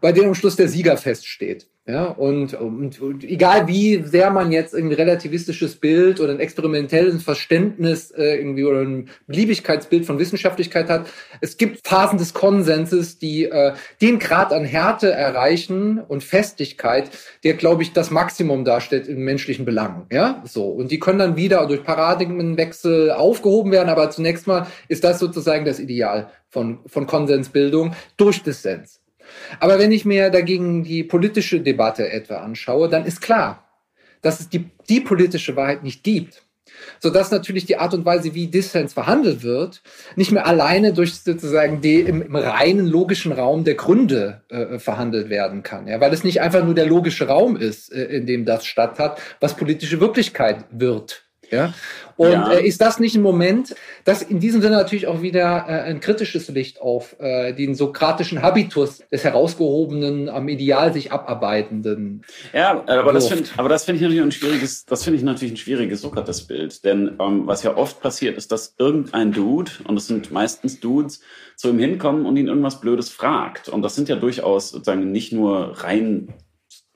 bei dem am Schluss der Sieger feststeht. Ja, und, und, und egal wie sehr man jetzt ein relativistisches Bild oder ein experimentelles Verständnis äh, irgendwie oder ein Beliebigkeitsbild von Wissenschaftlichkeit hat, es gibt Phasen des Konsenses, die äh, den Grad an Härte erreichen und Festigkeit, der, glaube ich, das Maximum darstellt in menschlichen Belangen. Ja, so. Und die können dann wieder durch Paradigmenwechsel aufgehoben werden, aber zunächst mal ist das sozusagen das Ideal von, von Konsensbildung durch Dissens. Aber wenn ich mir dagegen die politische Debatte etwa anschaue, dann ist klar, dass es die, die politische Wahrheit nicht gibt. Sodass natürlich die Art und Weise, wie Dissens verhandelt wird, nicht mehr alleine durch sozusagen die im, im reinen logischen Raum der Gründe äh, verhandelt werden kann. Ja, weil es nicht einfach nur der logische Raum ist, äh, in dem das statt hat, was politische Wirklichkeit wird. Ja? Und ja. äh, ist das nicht ein Moment, das in diesem Sinne natürlich auch wieder äh, ein kritisches Licht auf äh, den sokratischen Habitus des herausgehobenen, am Ideal sich abarbeitenden. Ja, aber das finde finde ich natürlich ein schwieriges, das finde ich natürlich ein schwieriges Sokrates-Bild, denn ähm, was ja oft passiert, ist, dass irgendein Dude und es sind meistens Dudes zu ihm hinkommen und ihn irgendwas Blödes fragt und das sind ja durchaus sozusagen nicht nur rein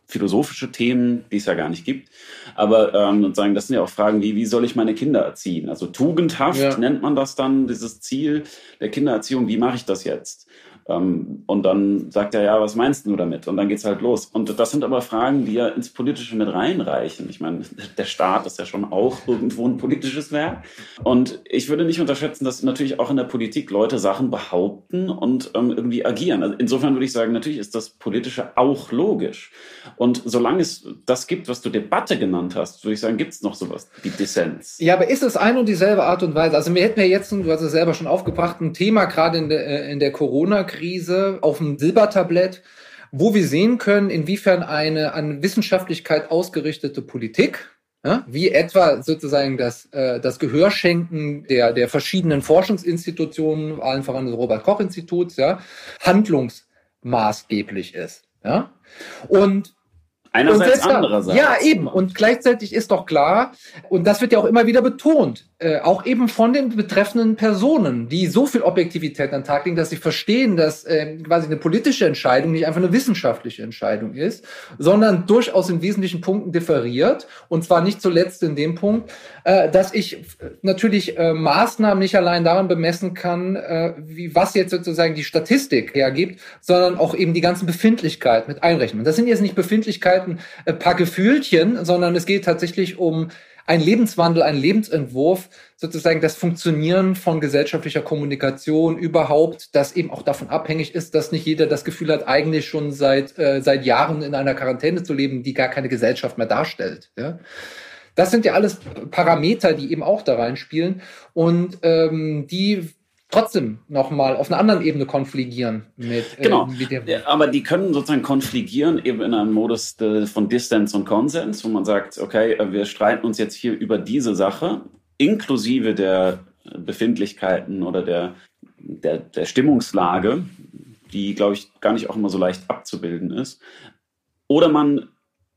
philosophische Themen, die es ja gar nicht gibt. Aber ähm, sozusagen, das sind ja auch Fragen wie, wie soll ich meine Kinder erziehen? Also tugendhaft ja. nennt man das dann, dieses Ziel der Kindererziehung, wie mache ich das jetzt? Ähm, und dann sagt er, ja, was meinst du damit? Und dann geht's halt los. Und das sind aber Fragen, die ja ins Politische mit reinreichen. Ich meine, der Staat ist ja schon auch irgendwo ein politisches Werk. Und ich würde nicht unterschätzen, dass natürlich auch in der Politik Leute Sachen behaupten und ähm, irgendwie agieren. Also insofern würde ich sagen, natürlich ist das Politische auch logisch. Und solange es das gibt, was du Debatte genannt hast, würde ich sagen, gibt es noch sowas wie Dissens. Ja, aber ist es ein und dieselbe Art und Weise? Also wir hätten ja jetzt, du hast es selber schon aufgebracht, ein Thema gerade in der, äh, in der Corona-Krise Krise auf dem Silbertablett, wo wir sehen können, inwiefern eine an Wissenschaftlichkeit ausgerichtete Politik, ja, wie etwa sozusagen das, äh, das Gehörschenken der, der verschiedenen Forschungsinstitutionen, allen voran des Robert-Koch-Instituts, ja, handlungsmaßgeblich ist. Ja? Und Einerseits, andererseits. Ja, eben. Und gleichzeitig ist doch klar, und das wird ja auch immer wieder betont, äh, auch eben von den betreffenden Personen, die so viel Objektivität an den Tag legen, dass sie verstehen, dass äh, quasi eine politische Entscheidung nicht einfach eine wissenschaftliche Entscheidung ist, sondern durchaus in wesentlichen Punkten differiert. Und zwar nicht zuletzt in dem Punkt, äh, dass ich natürlich äh, Maßnahmen nicht allein daran bemessen kann, äh, wie was jetzt sozusagen die Statistik hergibt, sondern auch eben die ganzen Befindlichkeiten mit einrechnen. Das sind jetzt nicht Befindlichkeiten, äh, paar Gefühlchen, sondern es geht tatsächlich um ein Lebenswandel, ein Lebensentwurf, sozusagen das Funktionieren von gesellschaftlicher Kommunikation überhaupt, das eben auch davon abhängig ist, dass nicht jeder das Gefühl hat, eigentlich schon seit, äh, seit Jahren in einer Quarantäne zu leben, die gar keine Gesellschaft mehr darstellt. Ja? Das sind ja alles Parameter, die eben auch da reinspielen und ähm, die trotzdem nochmal auf einer anderen Ebene konfligieren mit. Äh, genau. Äh, mit ja, aber die können sozusagen konfligieren eben in einem Modus von Distance und Konsens, wo man sagt, okay, äh, wir streiten uns jetzt hier über diese Sache, inklusive der Befindlichkeiten oder der, der, der Stimmungslage, die, glaube ich, gar nicht auch immer so leicht abzubilden ist. Oder man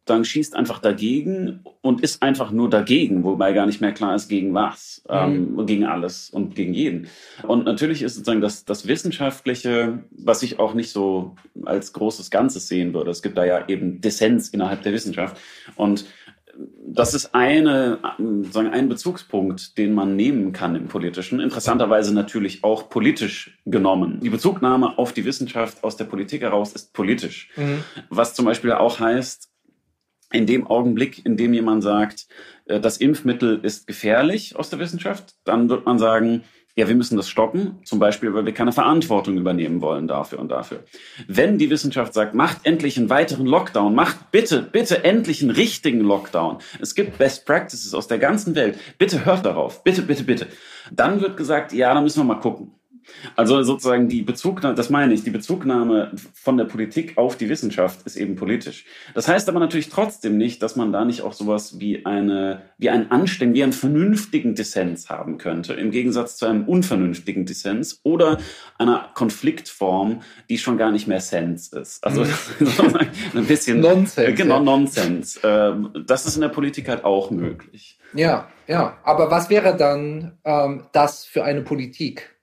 dann schießt einfach dagegen und ist einfach nur dagegen, wobei gar nicht mehr klar ist, gegen was, ähm, mhm. gegen alles und gegen jeden. Und natürlich ist sozusagen das, das Wissenschaftliche, was ich auch nicht so als großes Ganzes sehen würde. Es gibt da ja eben Dissens innerhalb der Wissenschaft. Und das ist eine, sagen, ein Bezugspunkt, den man nehmen kann im Politischen. Interessanterweise natürlich auch politisch genommen. Die Bezugnahme auf die Wissenschaft aus der Politik heraus ist politisch. Mhm. Was zum Beispiel auch heißt, in dem Augenblick, in dem jemand sagt, äh, das Impfmittel ist gefährlich aus der Wissenschaft, dann wird man sagen, ja, wir müssen das stoppen, zum Beispiel, weil wir keine Verantwortung übernehmen wollen dafür und dafür. Wenn die Wissenschaft sagt, macht endlich einen weiteren Lockdown, macht bitte, bitte endlich einen richtigen Lockdown. Es gibt Best Practices aus der ganzen Welt. Bitte hört darauf. Bitte, bitte, bitte. Dann wird gesagt, ja, da müssen wir mal gucken. Also sozusagen die Bezugnahme, das meine ich, die Bezugnahme von der Politik auf die Wissenschaft ist eben politisch. Das heißt aber natürlich trotzdem nicht, dass man da nicht auch sowas wie eine, wie einen Anständigen, wie einen vernünftigen Dissens haben könnte, im Gegensatz zu einem unvernünftigen Dissens oder einer Konfliktform, die schon gar nicht mehr Sense ist. Also mhm. *laughs* ein bisschen *laughs* Nonsens. Genau, Nonsens. Ähm, das ist in der Politik halt auch möglich. Ja, ja. Aber was wäre dann ähm, das für eine Politik?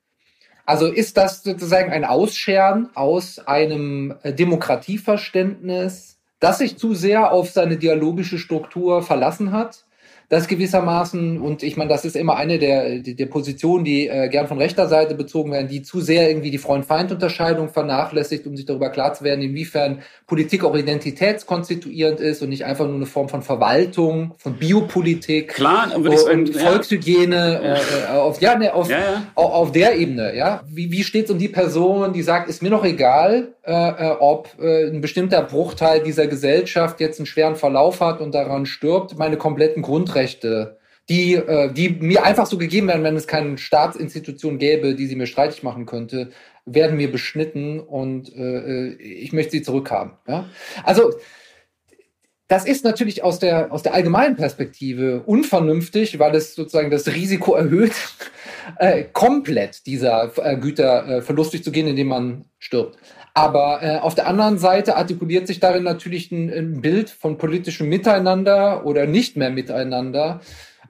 Also ist das sozusagen ein Ausscheren aus einem äh, Demokratieverständnis, das sich zu sehr auf seine dialogische Struktur verlassen hat das gewissermaßen, und ich meine, das ist immer eine der, der Positionen, die äh, gern von rechter Seite bezogen werden, die zu sehr irgendwie die Freund-Feind-Unterscheidung vernachlässigt, um sich darüber klar zu werden, inwiefern Politik auch identitätskonstituierend ist und nicht einfach nur eine Form von Verwaltung, von Biopolitik, Klar, würde ich sagen, und Volkshygiene, ja. Äh, äh, auf, ja, ne, auf, ja, ja. Auf, auf der Ebene, ja. Wie, wie steht es um die Person, die sagt, ist mir noch egal, äh, äh, ob äh, ein bestimmter Bruchteil dieser Gesellschaft jetzt einen schweren Verlauf hat und daran stirbt, meine kompletten Grundrechte Grundrechte, die, äh, die mir einfach so gegeben werden, wenn es keine Staatsinstitution gäbe, die sie mir streitig machen könnte, werden mir beschnitten und äh, ich möchte sie zurückhaben. Ja? Also das ist natürlich aus der, aus der allgemeinen Perspektive unvernünftig, weil es sozusagen das Risiko erhöht, *laughs* äh, komplett dieser äh, Güter äh, verlustig zu gehen, indem man stirbt. Aber äh, auf der anderen Seite artikuliert sich darin natürlich ein, ein Bild von politischem Miteinander oder nicht mehr Miteinander,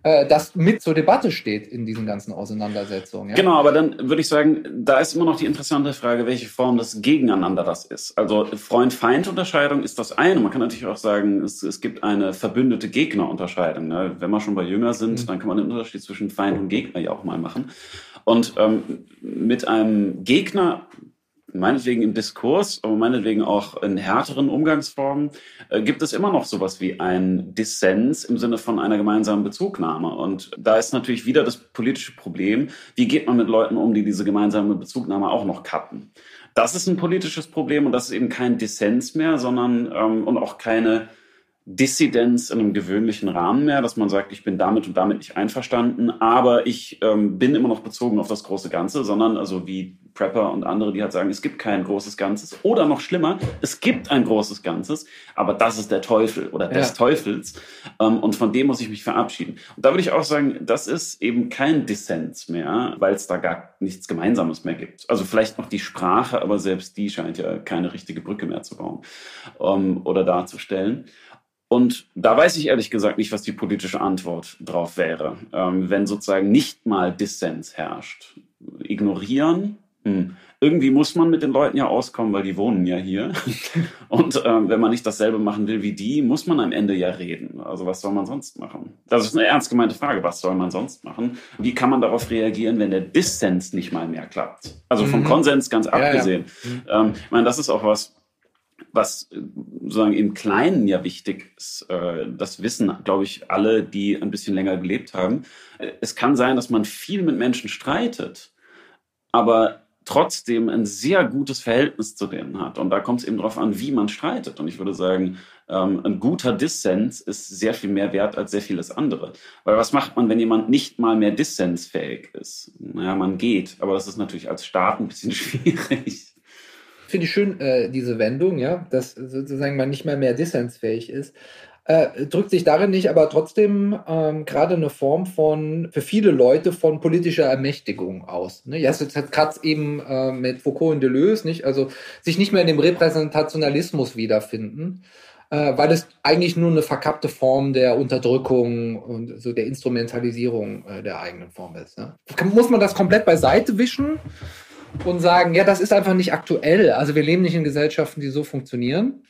äh, das mit zur Debatte steht in diesen ganzen Auseinandersetzungen. Ja? Genau, aber dann würde ich sagen, da ist immer noch die interessante Frage, welche Form des Gegeneinander das ist. Also Freund-Feind-Unterscheidung ist das eine. Man kann natürlich auch sagen, es, es gibt eine verbündete Gegner-Unterscheidung. Ne? Wenn wir schon bei Jünger sind, mhm. dann kann man den Unterschied zwischen Feind und Gegner ja auch mal machen. Und ähm, mit einem Gegner meinetwegen im Diskurs, aber meinetwegen auch in härteren Umgangsformen, äh, gibt es immer noch sowas wie ein Dissens im Sinne von einer gemeinsamen Bezugnahme. Und da ist natürlich wieder das politische Problem, wie geht man mit Leuten um, die diese gemeinsame Bezugnahme auch noch cutten. Das ist ein politisches Problem und das ist eben kein Dissens mehr, sondern ähm, und auch keine Dissidenz in einem gewöhnlichen Rahmen mehr, dass man sagt, ich bin damit und damit nicht einverstanden, aber ich ähm, bin immer noch bezogen auf das große Ganze, sondern also wie Prepper und andere, die halt sagen, es gibt kein großes Ganzes. Oder noch schlimmer, es gibt ein großes Ganzes, aber das ist der Teufel oder des ja. Teufels. Ähm, und von dem muss ich mich verabschieden. Und da würde ich auch sagen, das ist eben kein Dissens mehr, weil es da gar nichts Gemeinsames mehr gibt. Also vielleicht noch die Sprache, aber selbst die scheint ja keine richtige Brücke mehr zu bauen ähm, oder darzustellen. Und da weiß ich ehrlich gesagt nicht, was die politische Antwort drauf wäre. Ähm, wenn sozusagen nicht mal Dissens herrscht. Ignorieren, hm. Irgendwie muss man mit den Leuten ja auskommen, weil die wohnen ja hier. *laughs* Und ähm, wenn man nicht dasselbe machen will wie die, muss man am Ende ja reden. Also was soll man sonst machen? Das ist eine ernst gemeinte Frage. Was soll man sonst machen? Wie kann man darauf reagieren, wenn der Dissens nicht mal mehr klappt? Also vom mhm. Konsens ganz abgesehen. Ja, ja. Mhm. Ähm, ich meine, das ist auch was, was äh, sozusagen im Kleinen ja wichtig ist, äh, das wissen, glaube ich, alle, die ein bisschen länger gelebt haben. Äh, es kann sein, dass man viel mit Menschen streitet, aber trotzdem ein sehr gutes Verhältnis zu denen hat. Und da kommt es eben darauf an, wie man streitet. Und ich würde sagen, ähm, ein guter Dissens ist sehr viel mehr wert als sehr vieles andere. Weil was macht man, wenn jemand nicht mal mehr dissensfähig ist? Naja, man geht. Aber das ist natürlich als Staat ein bisschen *laughs* schwierig. Finde ich schön, äh, diese Wendung, ja, dass sozusagen man nicht mal mehr dissensfähig ist äh, drückt sich darin nicht, aber trotzdem ähm, gerade eine Form von, für viele Leute von politischer Ermächtigung aus. Ne? Ja, es hat gerade eben äh, mit Foucault und Deleuze, nicht? Also sich nicht mehr in dem Repräsentationalismus wiederfinden, äh, weil es eigentlich nur eine verkappte Form der Unterdrückung und so der Instrumentalisierung äh, der eigenen Form ist. Ne? Muss man das komplett beiseite wischen? Und sagen, ja, das ist einfach nicht aktuell. Also wir leben nicht in Gesellschaften, die so funktionieren.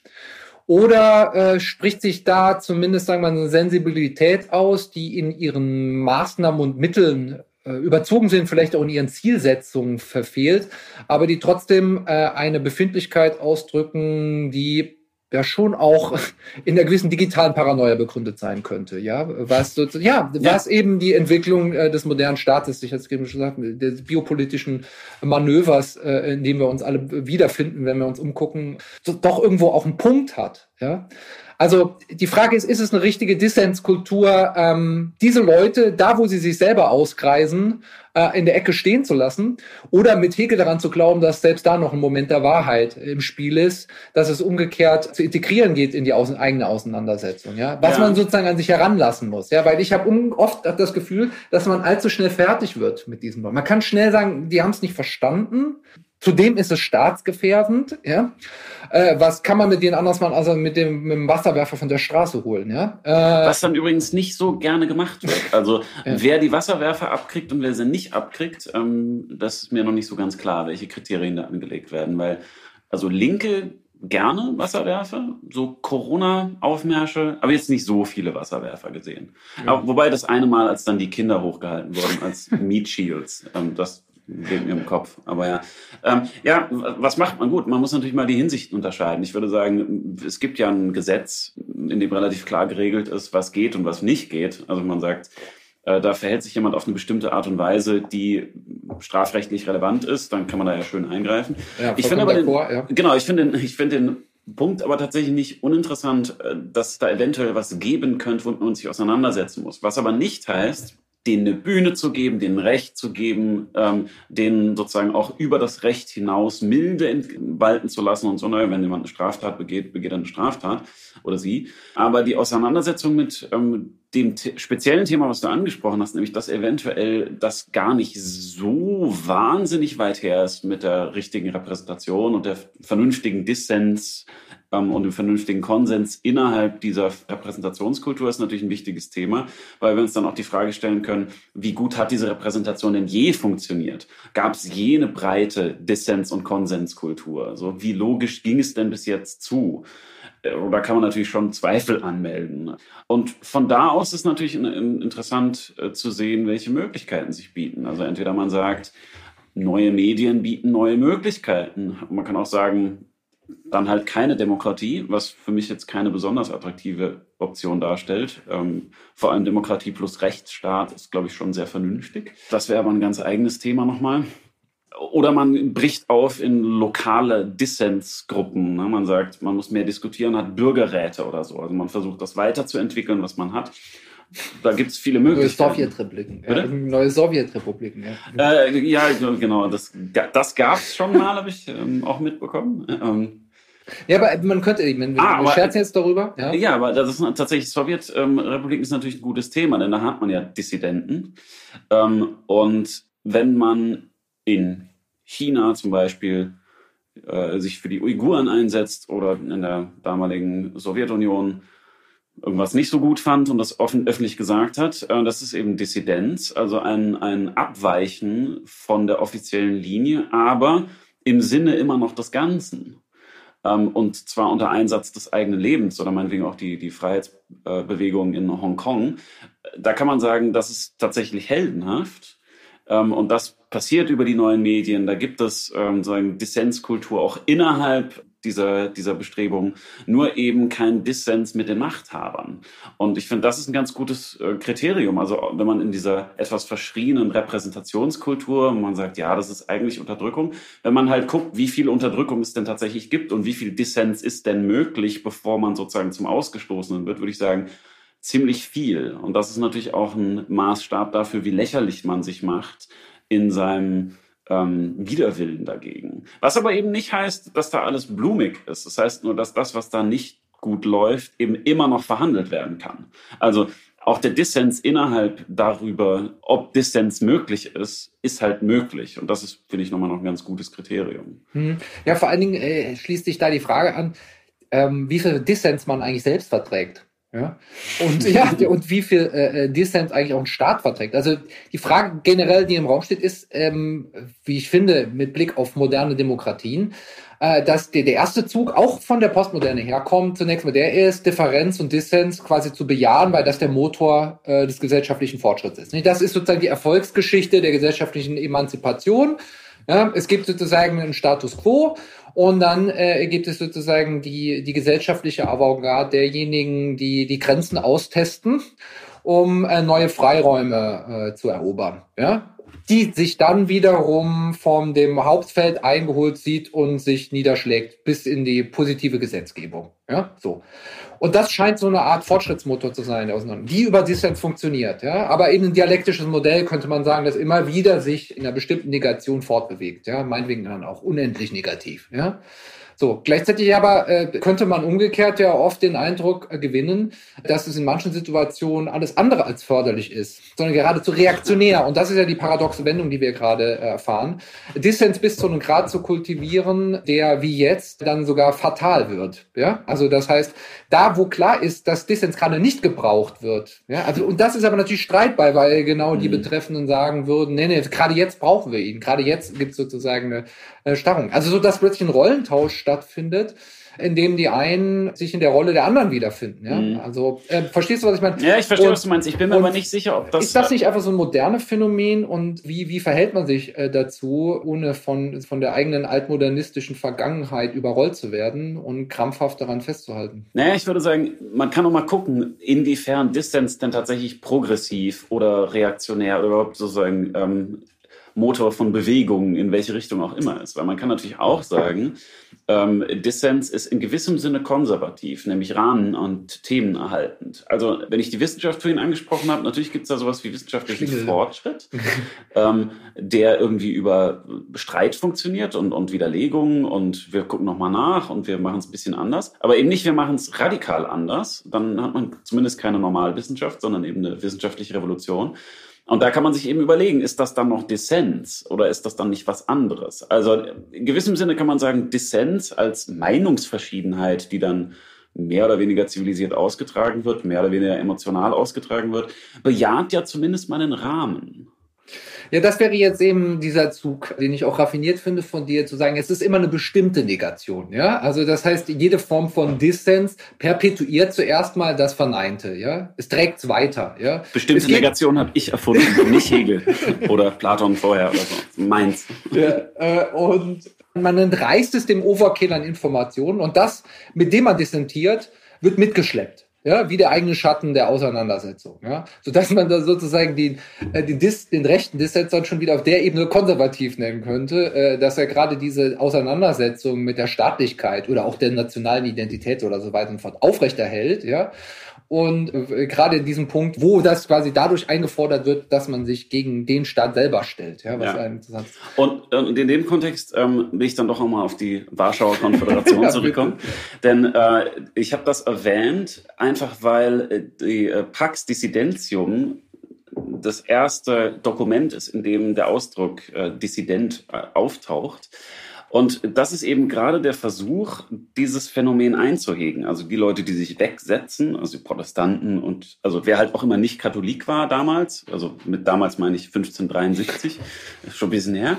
Oder äh, spricht sich da zumindest, sagen wir mal, eine Sensibilität aus, die in ihren Maßnahmen und Mitteln äh, überzogen sind, vielleicht auch in ihren Zielsetzungen verfehlt, aber die trotzdem äh, eine Befindlichkeit ausdrücken, die ja schon auch in der gewissen digitalen Paranoia begründet sein könnte, ja, was so, ja, ja, was eben die Entwicklung äh, des modernen Staates, ich hatte es eben schon gesagt, des biopolitischen Manövers, äh, in dem wir uns alle wiederfinden, wenn wir uns umgucken, so, doch irgendwo auch einen Punkt hat, ja. Also die Frage ist, ist es eine richtige Dissenskultur, ähm, diese Leute, da wo sie sich selber auskreisen, äh, in der Ecke stehen zu lassen oder mit Hegel daran zu glauben, dass selbst da noch ein Moment der Wahrheit im Spiel ist, dass es umgekehrt zu integrieren geht in die außen, eigene Auseinandersetzung, ja, was ja. man sozusagen an sich heranlassen muss, ja, weil ich habe oft das Gefühl, dass man allzu schnell fertig wird mit diesem. Man kann schnell sagen, die haben es nicht verstanden, Zudem ist es staatsgefährdend. Ja? Äh, was kann man mit denen anders machen, also mit dem, mit dem Wasserwerfer von der Straße holen? Ja? Äh, was dann übrigens nicht so gerne gemacht wird. Also ja. wer die Wasserwerfer abkriegt und wer sie nicht abkriegt, ähm, das ist mir noch nicht so ganz klar, welche Kriterien da angelegt werden. Weil also Linke gerne Wasserwerfer, so Corona-Aufmärsche, aber jetzt nicht so viele Wasserwerfer gesehen. Ja. Aber, wobei das eine Mal, als dann die Kinder hochgehalten wurden als *laughs* Meat Shields, ähm, das wegen ihrem Kopf. Aber ja. Ähm, ja, was macht man gut? Man muss natürlich mal die Hinsichten unterscheiden. Ich würde sagen, es gibt ja ein Gesetz, in dem relativ klar geregelt ist, was geht und was nicht geht. Also man sagt, äh, da verhält sich jemand auf eine bestimmte Art und Weise, die strafrechtlich relevant ist, dann kann man da ja schön eingreifen. Ja, ich finde aber den, ja. genau, ich finde ich finde den Punkt aber tatsächlich nicht uninteressant, äh, dass da eventuell was geben könnte, womit man sich auseinandersetzen muss. Was aber nicht heißt, denen eine Bühne zu geben, denen Recht zu geben, ähm, denen sozusagen auch über das Recht hinaus milde walten zu lassen und so, naja, wenn jemand eine Straftat begeht, begeht er eine Straftat oder sie. Aber die Auseinandersetzung mit ähm, dem speziellen Thema, was du angesprochen hast, nämlich dass eventuell das gar nicht so wahnsinnig weit her ist mit der richtigen Repräsentation und der vernünftigen Dissens und dem vernünftigen Konsens innerhalb dieser Repräsentationskultur ist natürlich ein wichtiges Thema, weil wir uns dann auch die Frage stellen können, wie gut hat diese Repräsentation denn je funktioniert? Gab es jene breite Dissens- und Konsenskultur? Also wie logisch ging es denn bis jetzt zu? Äh, oder kann man natürlich schon Zweifel anmelden. Und von da aus ist natürlich interessant äh, zu sehen, welche Möglichkeiten sich bieten. Also entweder man sagt, neue Medien bieten neue Möglichkeiten. Man kann auch sagen, dann halt keine Demokratie, was für mich jetzt keine besonders attraktive Option darstellt. Ähm, vor allem Demokratie plus Rechtsstaat ist, glaube ich, schon sehr vernünftig. Das wäre aber ein ganz eigenes Thema nochmal. Oder man bricht auf in lokale Dissensgruppen. Ne? Man sagt, man muss mehr diskutieren, hat Bürgerräte oder so. Also man versucht, das weiterzuentwickeln, was man hat. Da gibt es viele Möglichkeiten. Neue Sowjetrepubliken. Ja, neue Sowjetrepubliken, ja. Äh, ja, genau. Das, das gab es schon mal, habe ich ähm, auch mitbekommen. Ähm, ja, aber man könnte, meine, wir ah, scherzen jetzt darüber. Ja, ja aber das ist tatsächlich, Sowjetrepubliken ist natürlich ein gutes Thema, denn da hat man ja Dissidenten. Ähm, und wenn man in China zum Beispiel äh, sich für die Uiguren einsetzt oder in der damaligen Sowjetunion irgendwas nicht so gut fand und das offen öffentlich gesagt hat. Äh, das ist eben Dissidenz, also ein, ein Abweichen von der offiziellen Linie, aber im Sinne immer noch des Ganzen. Ähm, und zwar unter Einsatz des eigenen Lebens oder meinetwegen auch die, die Freiheitsbewegung in Hongkong. Da kann man sagen, das ist tatsächlich heldenhaft. Ähm, und das passiert über die neuen Medien. Da gibt es ähm, so eine Dissenskultur auch innerhalb dieser, dieser Bestrebung, nur eben kein Dissens mit den Machthabern. Und ich finde, das ist ein ganz gutes äh, Kriterium. Also wenn man in dieser etwas verschrienen Repräsentationskultur, man sagt, ja, das ist eigentlich Unterdrückung, wenn man halt guckt, wie viel Unterdrückung es denn tatsächlich gibt und wie viel Dissens ist denn möglich, bevor man sozusagen zum Ausgestoßenen wird, würde ich sagen, ziemlich viel. Und das ist natürlich auch ein Maßstab dafür, wie lächerlich man sich macht in seinem ähm, Widerwillen dagegen. Was aber eben nicht heißt, dass da alles blumig ist. Das heißt nur, dass das, was da nicht gut läuft, eben immer noch verhandelt werden kann. Also auch der Dissens innerhalb darüber, ob Dissens möglich ist, ist halt möglich. Und das ist, finde ich, nochmal noch ein ganz gutes Kriterium. Hm. Ja, vor allen Dingen äh, schließt sich da die Frage an, ähm, wie viel Dissens man eigentlich selbst verträgt. Ja? Und ja, und wie viel äh, äh, Dissens eigentlich auch ein Staat verträgt. Also die Frage generell, die im Raum steht, ist, ähm, wie ich finde, mit Blick auf moderne Demokratien, äh, dass der, der erste Zug auch von der Postmoderne herkommt. Zunächst mal der ist, Differenz und Dissens quasi zu bejahen, weil das der Motor äh, des gesellschaftlichen Fortschritts ist. Das ist sozusagen die Erfolgsgeschichte der gesellschaftlichen Emanzipation. Ja, es gibt sozusagen einen Status quo und dann äh, gibt es sozusagen die, die gesellschaftliche Avantgarde derjenigen, die die Grenzen austesten, um äh, neue Freiräume äh, zu erobern. Ja? die sich dann wiederum von dem Hauptfeld eingeholt sieht und sich niederschlägt bis in die positive Gesetzgebung. Ja, so. Und das scheint so eine Art Fortschrittsmotor zu sein, die über Dissens funktioniert. Ja, aber eben ein dialektisches Modell könnte man sagen, das immer wieder sich in einer bestimmten Negation fortbewegt. Ja, meinetwegen dann auch unendlich negativ. Ja. So, gleichzeitig aber äh, könnte man umgekehrt ja oft den Eindruck äh, gewinnen, dass es in manchen Situationen alles andere als förderlich ist, sondern geradezu reaktionär. Und das ist ja die paradoxe Wendung, die wir gerade äh, erfahren. Dissens bis zu einem Grad zu kultivieren, der wie jetzt dann sogar fatal wird. Ja, also das heißt, da wo klar ist, dass Dissens gerade nicht gebraucht wird. Ja, also und das ist aber natürlich streitbar, weil genau die mhm. Betreffenden sagen würden, nee, nee, gerade jetzt brauchen wir ihn. Gerade jetzt gibt es sozusagen eine Starrung. Also so, dass plötzlich ein Rollentausch stattfindet, in dem die einen sich in der Rolle der anderen wiederfinden. Ja? Mhm. Also äh, verstehst du, was ich meine? Ja, ich verstehe, und, was du meinst. Ich bin mir aber nicht sicher, ob das. Ist das nicht einfach so ein modernes Phänomen und wie, wie verhält man sich äh, dazu, ohne von, von der eigenen altmodernistischen Vergangenheit überrollt zu werden und krampfhaft daran festzuhalten? Naja, ich würde sagen, man kann auch mal gucken, inwiefern Distance denn tatsächlich progressiv oder reaktionär oder überhaupt sozusagen ähm, Motor von Bewegungen, in welche Richtung auch immer ist. Weil man kann natürlich auch sagen, ähm, Dissens ist in gewissem Sinne konservativ, nämlich Rahmen und Themen erhaltend. Also wenn ich die Wissenschaft vorhin angesprochen habe, natürlich gibt es da sowas wie wissenschaftlichen Schlingel. Fortschritt, *laughs* ähm, der irgendwie über Streit funktioniert und, und Widerlegungen und wir gucken nochmal nach und wir machen es ein bisschen anders. Aber eben nicht, wir machen es radikal anders. Dann hat man zumindest keine Normalwissenschaft, sondern eben eine wissenschaftliche Revolution. Und da kann man sich eben überlegen, ist das dann noch Dissens oder ist das dann nicht was anderes? Also in gewissem Sinne kann man sagen, Dissens als Meinungsverschiedenheit, die dann mehr oder weniger zivilisiert ausgetragen wird, mehr oder weniger emotional ausgetragen wird, bejaht ja zumindest mal einen Rahmen. Ja, das wäre jetzt eben dieser Zug, den ich auch raffiniert finde von dir, zu sagen, es ist immer eine bestimmte Negation. Ja, also das heißt, jede Form von Dissens perpetuiert zuerst mal das Verneinte. Ja, es trägt es weiter. Ja, bestimmte Negation habe ich erfunden, nicht Hegel *laughs* oder Platon vorher oder so. Meins. Ja, äh, und man entreißt es dem Overkill an Informationen und das, mit dem man dissentiert, wird mitgeschleppt ja, wie der eigene Schatten der Auseinandersetzung, ja, so dass man da sozusagen den, äh, den, Dis, den rechten Dissens dann schon wieder auf der Ebene konservativ nennen könnte, äh, dass er gerade diese Auseinandersetzung mit der Staatlichkeit oder auch der nationalen Identität oder so weiter und fort aufrechterhält, ja, und äh, gerade in diesem Punkt, wo das quasi dadurch eingefordert wird, dass man sich gegen den Staat selber stellt. Ja, was ja. interessant ist. Und, und in dem Kontext ähm, will ich dann doch nochmal auf die Warschauer Konföderation *laughs* zurückkommen. Denn äh, ich habe das erwähnt, einfach weil äh, die äh, Pax Dissidentium das erste Dokument ist, in dem der Ausdruck äh, Dissident äh, auftaucht. Und das ist eben gerade der Versuch, dieses Phänomen einzuhegen. Also die Leute, die sich wegsetzen, also die Protestanten und also wer halt auch immer nicht Katholik war damals, also mit damals meine ich 1573, schon ein bisschen her,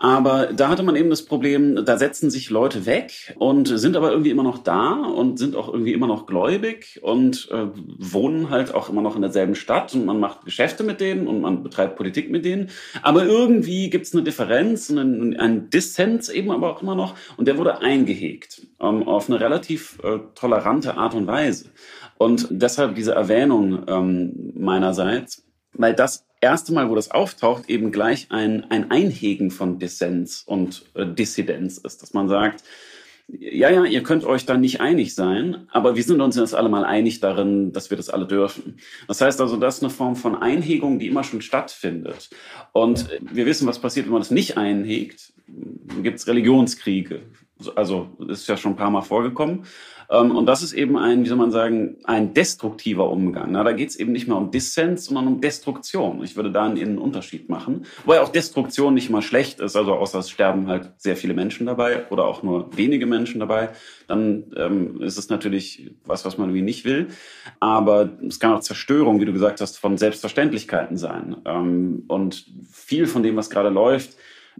aber da hatte man eben das Problem, da setzen sich Leute weg und sind aber irgendwie immer noch da und sind auch irgendwie immer noch gläubig und äh, wohnen halt auch immer noch in derselben Stadt und man macht Geschäfte mit denen und man betreibt Politik mit denen. Aber irgendwie gibt es eine Differenz, einen, einen Dissens eben aber auch immer noch und der wurde eingehegt ähm, auf eine relativ äh, tolerante Art und Weise. Und deshalb diese Erwähnung ähm, meinerseits, weil das erste Mal, wo das auftaucht, eben gleich ein, ein Einhegen von Dissens und äh, Dissidenz ist, dass man sagt, ja, ja, ihr könnt euch da nicht einig sein, aber wir sind uns jetzt alle mal einig darin, dass wir das alle dürfen. Das heißt also, das ist eine Form von Einhegung, die immer schon stattfindet. Und wir wissen, was passiert, wenn man das nicht einhegt. Gibt es Religionskriege. Also ist ja schon ein paar Mal vorgekommen. Ähm, und das ist eben ein, wie soll man sagen, ein destruktiver Umgang. da geht es eben nicht mehr um Dissens, sondern um Destruktion. Ich würde da einen Unterschied machen. Wobei auch Destruktion nicht mal schlecht ist, also außer es sterben halt sehr viele Menschen dabei oder auch nur wenige Menschen dabei. Dann ähm, ist es natürlich was, was man irgendwie nicht will. Aber es kann auch Zerstörung, wie du gesagt hast, von Selbstverständlichkeiten sein. Ähm, und viel von dem, was gerade läuft,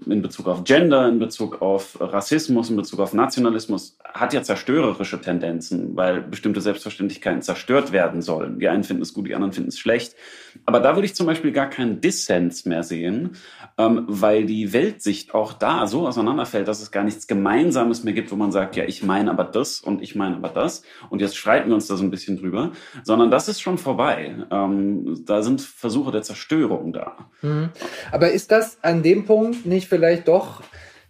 in Bezug auf Gender, in Bezug auf Rassismus, in Bezug auf Nationalismus, hat ja zerstörerische Tendenzen, weil bestimmte Selbstverständlichkeiten zerstört werden sollen. Die einen finden es gut, die anderen finden es schlecht. Aber da würde ich zum Beispiel gar keinen Dissens mehr sehen, ähm, weil die Weltsicht auch da so auseinanderfällt, dass es gar nichts Gemeinsames mehr gibt, wo man sagt, ja, ich meine aber das und ich meine aber das und jetzt streiten wir uns da so ein bisschen drüber, sondern das ist schon vorbei. Ähm, da sind Versuche der Zerstörung da. Mhm. Aber ist das an dem Punkt nicht vielleicht doch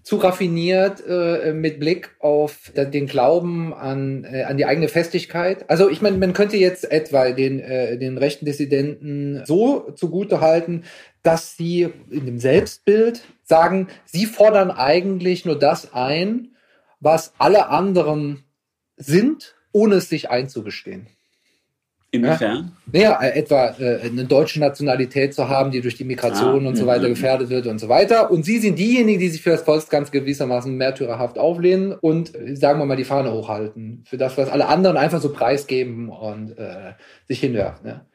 zu raffiniert äh, mit Blick auf den Glauben an, äh, an die eigene Festigkeit. Also ich meine, man könnte jetzt etwa den, äh, den rechten Dissidenten so zugute halten, dass sie in dem Selbstbild sagen, sie fordern eigentlich nur das ein, was alle anderen sind, ohne es sich einzugestehen. Inwiefern? Ja, ja äh, etwa äh, eine deutsche Nationalität zu haben, die durch die Migration ah, und so weiter gefährdet wird und so weiter. Und sie sind diejenigen, die sich für das Volk ganz gewissermaßen märtyrerhaft auflehnen und, sagen wir mal, die Fahne hochhalten. Für das, was alle anderen einfach so preisgeben und äh, sich hinwerfen. Ja.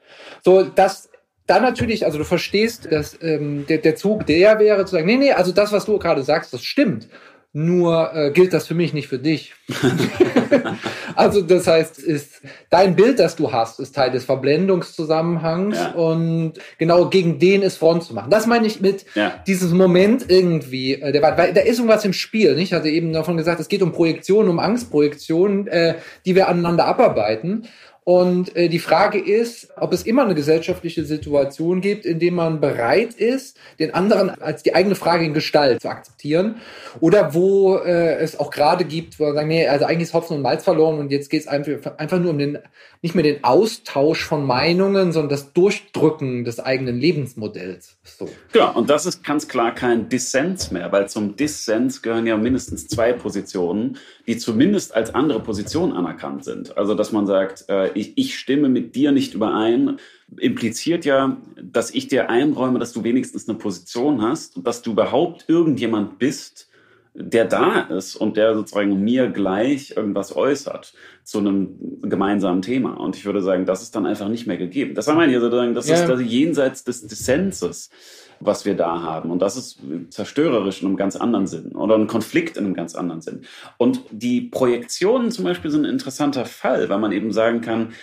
So, das dann natürlich, also du verstehst, dass ähm, der, der Zug der wäre zu sagen, nee, nee, also das, was du gerade sagst, das stimmt. Nur äh, gilt das für mich nicht für dich. *laughs* also das heißt, ist dein Bild, das du hast, ist Teil des Verblendungszusammenhangs ja. und genau gegen den ist Front zu machen. Das meine ich mit ja. diesem Moment irgendwie. Äh, der, weil da ist irgendwas im Spiel. Nicht? Ich hatte eben davon gesagt, es geht um Projektionen, um Angstprojektionen, äh, die wir aneinander abarbeiten. Und äh, die Frage ist, ob es immer eine gesellschaftliche Situation gibt, in der man bereit ist, den anderen als die eigene Frage in Gestalt zu akzeptieren. Oder wo äh, es auch gerade gibt, wo man sagt, nee, also eigentlich ist Hopfen und Malz verloren und jetzt geht es einfach, einfach nur um den, nicht mehr den Austausch von Meinungen, sondern das Durchdrücken des eigenen Lebensmodells. So. Ja, und das ist ganz klar kein Dissens mehr, weil zum Dissens gehören ja mindestens zwei Positionen, die zumindest als andere Position anerkannt sind. Also, dass man sagt, äh, ich, ich stimme mit dir nicht überein, impliziert ja, dass ich dir einräume, dass du wenigstens eine Position hast und dass du überhaupt irgendjemand bist, der da ist und der sozusagen mir gleich irgendwas äußert zu einem gemeinsamen Thema. Und ich würde sagen, das ist dann einfach nicht mehr gegeben. Das meine ich sozusagen, das ja. ist also jenseits des Dissenses, was wir da haben. Und das ist zerstörerisch in einem ganz anderen Sinn oder ein Konflikt in einem ganz anderen Sinn. Und die Projektionen zum Beispiel sind ein interessanter Fall, weil man eben sagen kann,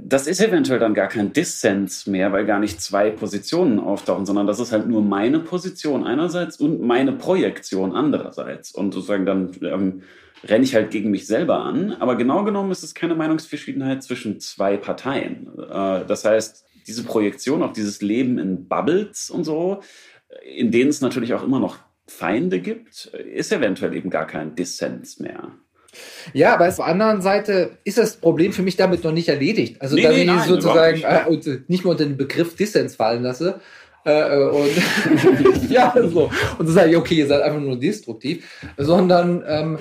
das ist eventuell dann gar kein Dissens mehr, weil gar nicht zwei Positionen auftauchen, sondern das ist halt nur meine Position einerseits und meine Projektion andererseits. Und sozusagen dann ähm, renne ich halt gegen mich selber an. Aber genau genommen ist es keine Meinungsverschiedenheit zwischen zwei Parteien. Äh, das heißt, diese Projektion auf dieses Leben in Bubbles und so, in denen es natürlich auch immer noch Feinde gibt, ist eventuell eben gar kein Dissens mehr. Ja, aber auf der anderen Seite ist das Problem für mich damit noch nicht erledigt. Also, nee, dass nee, ich nein, sozusagen nicht, ja. äh, nicht mehr unter den Begriff Dissens fallen lasse. Äh, äh und *laughs* ja, so. Und so sage ich, okay, ihr seid einfach nur destruktiv, sondern ähm,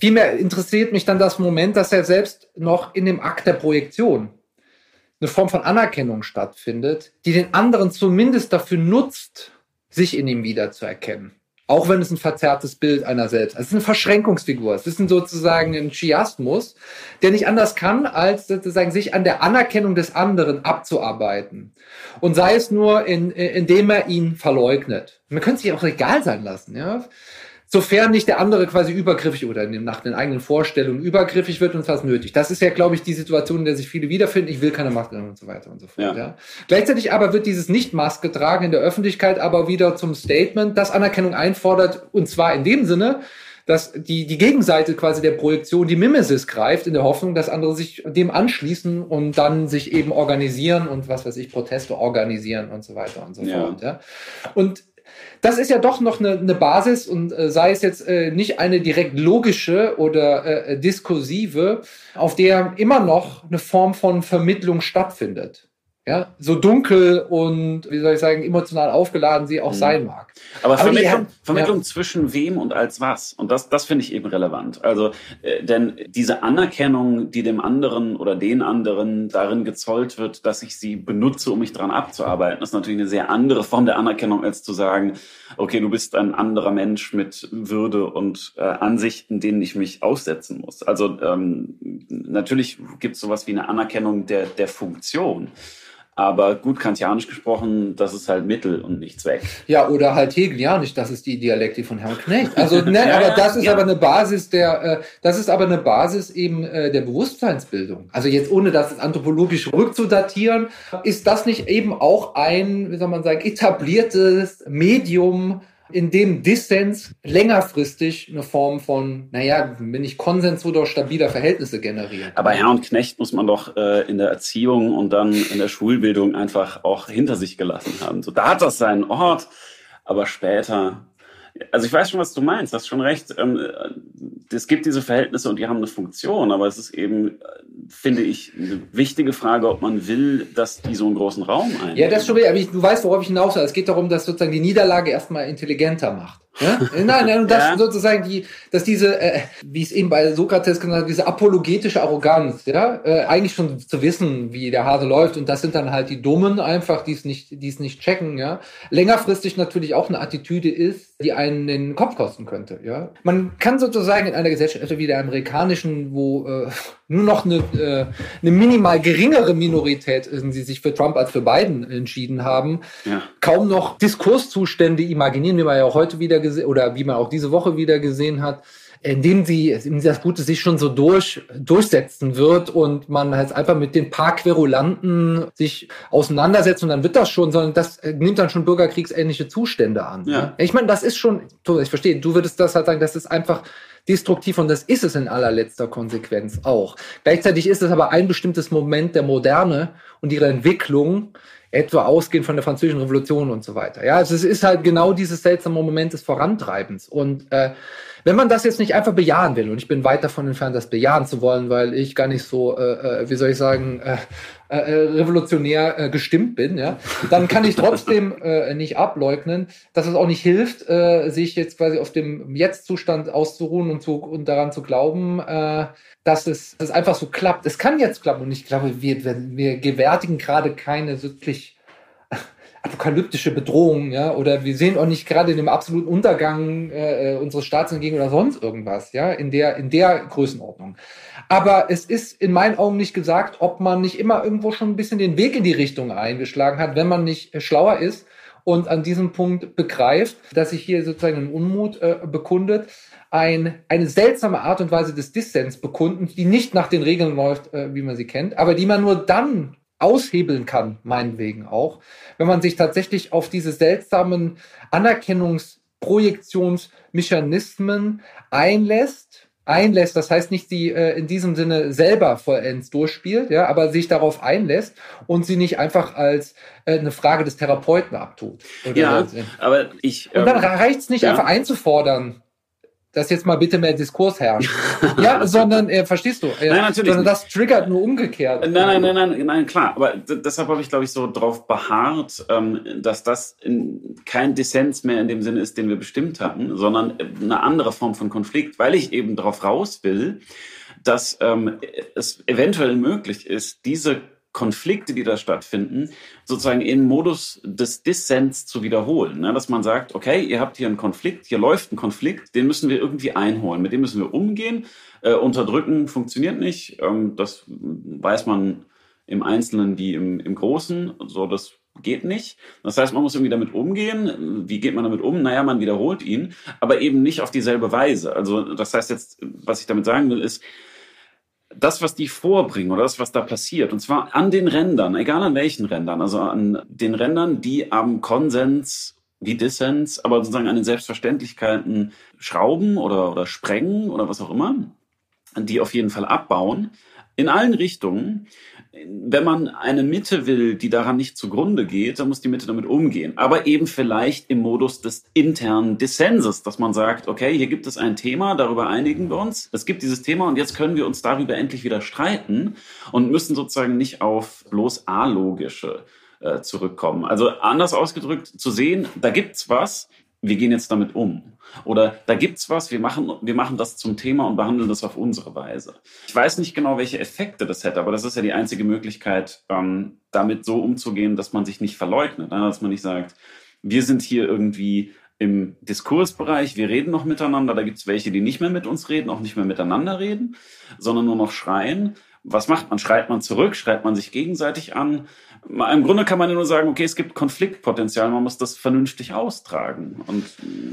vielmehr interessiert mich dann das Moment, dass er selbst noch in dem Akt der Projektion eine Form von Anerkennung stattfindet, die den anderen zumindest dafür nutzt, sich in ihm wiederzuerkennen. Auch wenn es ein verzerrtes Bild einer selbst ist. Es ist eine Verschränkungsfigur. Es ist sozusagen ein Chiasmus, der nicht anders kann, als sozusagen sich an der Anerkennung des anderen abzuarbeiten. Und sei es nur, in, indem er ihn verleugnet. Man könnte sich auch egal sein lassen, ja sofern nicht der andere quasi übergriffig oder nach den eigenen Vorstellungen übergriffig wird und was nötig. Das ist ja, glaube ich, die Situation, in der sich viele wiederfinden. Ich will keine Maske und so weiter und so fort. Ja. ja. Gleichzeitig aber wird dieses Nicht-Maske tragen in der Öffentlichkeit aber wieder zum Statement, das Anerkennung einfordert und zwar in dem Sinne, dass die, die Gegenseite quasi der Projektion die Mimesis greift, in der Hoffnung, dass andere sich dem anschließen und dann sich eben organisieren und was weiß ich, Proteste organisieren und so weiter und so ja. fort. Ja. Und das ist ja doch noch eine, eine Basis und äh, sei es jetzt äh, nicht eine direkt logische oder äh, diskursive, auf der immer noch eine Form von Vermittlung stattfindet ja, so dunkel und, wie soll ich sagen, emotional aufgeladen sie auch mhm. sein mag. Aber, Aber Vermittlung, die, Vermittlung ja. zwischen wem und als was? Und das, das finde ich eben relevant. Also, äh, denn diese Anerkennung, die dem anderen oder den anderen darin gezollt wird, dass ich sie benutze, um mich dran abzuarbeiten, ist natürlich eine sehr andere Form der Anerkennung, als zu sagen, okay, du bist ein anderer Mensch mit Würde und äh, Ansichten, denen ich mich aussetzen muss. Also ähm, natürlich gibt es sowas wie eine Anerkennung der, der Funktion. Aber gut kantianisch gesprochen, das ist halt Mittel und nicht Zweck. Ja, oder halt hegelianisch, das ist die Dialektik von Herrn Knecht. Also, ne, *laughs* ja, aber das ist ja. aber eine Basis der, äh, das ist aber eine Basis eben äh, der Bewusstseinsbildung. Also jetzt ohne das anthropologisch rückzudatieren, ist das nicht eben auch ein, wie soll man sagen, etabliertes Medium in dem Dissens längerfristig eine Form von, naja, wenn ich Konsens oder stabiler Verhältnisse generieren. Aber Herr und Knecht muss man doch äh, in der Erziehung und dann in der Schulbildung einfach auch hinter sich gelassen haben. So, da hat das seinen Ort, aber später also ich weiß schon, was du meinst, hast schon recht. Ähm, es gibt diese Verhältnisse und die haben eine Funktion, aber es ist eben, finde ich, eine wichtige Frage, ob man will, dass die so einen großen Raum einnehmen. Ja, das schon aber ich, du weißt, worauf ich hinaus will. Es geht darum, dass sozusagen die Niederlage erstmal intelligenter macht. Ja? Nein, nein, und das ja. sozusagen die, dass diese, äh, wie es eben bei Sokrates genannt hat, diese apologetische Arroganz, ja, äh, eigentlich schon zu wissen, wie der Hase läuft, und das sind dann halt die Dummen einfach, die es nicht, die es nicht checken, ja. Längerfristig natürlich auch eine Attitüde ist, die einen den Kopf kosten könnte, ja. Man kann sozusagen in einer Gesellschaft, also wie der amerikanischen, wo äh, nur noch eine, äh, eine minimal geringere Minorität, äh, die sich für Trump als für Biden entschieden haben, ja. kaum noch Diskurszustände imaginieren, wie man ja auch heute wieder gesehen oder wie man auch diese Woche wieder gesehen hat, indem sie, indem das Gute sich schon so durch, durchsetzen wird und man halt einfach mit den paar Querulanten sich auseinandersetzt und dann wird das schon, sondern das äh, nimmt dann schon bürgerkriegsähnliche Zustände an. Ja. Ich meine, das ist schon, ich verstehe, du würdest das halt sagen, das ist einfach destruktiv und das ist es in allerletzter Konsequenz auch. Gleichzeitig ist es aber ein bestimmtes Moment der Moderne und ihrer Entwicklung, etwa ausgehend von der französischen Revolution und so weiter. Ja, also es ist halt genau dieses seltsame Moment des Vorantreibens und äh, wenn man das jetzt nicht einfach bejahen will, und ich bin weit davon entfernt, das bejahen zu wollen, weil ich gar nicht so, äh, äh wie soll ich sagen, äh, äh, revolutionär äh, gestimmt bin, ja, dann kann ich trotzdem *laughs* äh, nicht ableugnen, dass es auch nicht hilft, äh, sich jetzt quasi auf dem Jetzt-Zustand auszuruhen und, zu, und daran zu glauben, äh, dass es, dass es einfach so klappt. Es kann jetzt klappen und ich glaube, wir, wir gewärtigen gerade keine wirklich apokalyptische Bedrohung, ja, oder wir sehen auch nicht gerade den absoluten Untergang äh, äh, unseres Staats entgegen oder sonst irgendwas, ja, in der, in der Größenordnung. Aber es ist in meinen Augen nicht gesagt, ob man nicht immer irgendwo schon ein bisschen den Weg in die Richtung eingeschlagen hat, wenn man nicht äh, schlauer ist und an diesem Punkt begreift, dass sich hier sozusagen ein Unmut äh, bekundet, ein, eine seltsame Art und Weise des Dissens bekunden, die nicht nach den Regeln läuft, äh, wie man sie kennt, aber die man nur dann aushebeln kann, meinetwegen auch, wenn man sich tatsächlich auf diese seltsamen Anerkennungsprojektionsmechanismen einlässt, einlässt, das heißt nicht sie äh, in diesem Sinne selber vollends durchspielt, ja, aber sich darauf einlässt und sie nicht einfach als äh, eine Frage des Therapeuten abtut. ja, aber ich. Und dann ähm, reicht es nicht ja. einfach einzufordern, dass jetzt mal bitte mehr Diskurs herrscht. *laughs* ja, sondern, äh, verstehst du? Äh, nein, natürlich. Sondern das triggert nur umgekehrt. Nein, nein, nein, nein, nein, klar. Aber deshalb habe ich, glaube ich, so drauf beharrt, ähm, dass das in, kein Dissens mehr in dem Sinne ist, den wir bestimmt hatten, sondern eine andere Form von Konflikt, weil ich eben darauf raus will, dass ähm, es eventuell möglich ist, diese Konflikte, die da stattfinden, sozusagen im Modus des Dissens zu wiederholen. Ne? Dass man sagt, okay, ihr habt hier einen Konflikt, hier läuft ein Konflikt, den müssen wir irgendwie einholen, mit dem müssen wir umgehen. Äh, unterdrücken funktioniert nicht. Ähm, das weiß man im Einzelnen wie im, im Großen. So, das geht nicht. Das heißt, man muss irgendwie damit umgehen. Wie geht man damit um? Naja, man wiederholt ihn, aber eben nicht auf dieselbe Weise. Also das heißt jetzt, was ich damit sagen will, ist, das, was die vorbringen oder das, was da passiert, und zwar an den Rändern, egal an welchen Rändern, also an den Rändern, die am Konsens wie Dissens, aber sozusagen an den Selbstverständlichkeiten schrauben oder, oder sprengen oder was auch immer, die auf jeden Fall abbauen, in allen Richtungen. Wenn man eine Mitte will, die daran nicht zugrunde geht, dann muss die Mitte damit umgehen. Aber eben vielleicht im Modus des internen Dissenses, dass man sagt, okay, hier gibt es ein Thema, darüber einigen wir uns. Es gibt dieses Thema und jetzt können wir uns darüber endlich wieder streiten und müssen sozusagen nicht auf bloß alogische äh, zurückkommen. Also anders ausgedrückt, zu sehen, da gibt's was, wir gehen jetzt damit um. Oder da gibt's was, wir machen, wir machen das zum Thema und behandeln das auf unsere Weise. Ich weiß nicht genau, welche Effekte das hätte, aber das ist ja die einzige Möglichkeit, ähm, damit so umzugehen, dass man sich nicht verleugnet, ne? dass man nicht sagt, wir sind hier irgendwie im Diskursbereich, wir reden noch miteinander, da gibt's welche, die nicht mehr mit uns reden, auch nicht mehr miteinander reden, sondern nur noch schreien. Was macht man? Schreit man zurück? Schreit man sich gegenseitig an? Im Grunde kann man ja nur sagen, okay, es gibt Konfliktpotenzial, man muss das vernünftig austragen. Und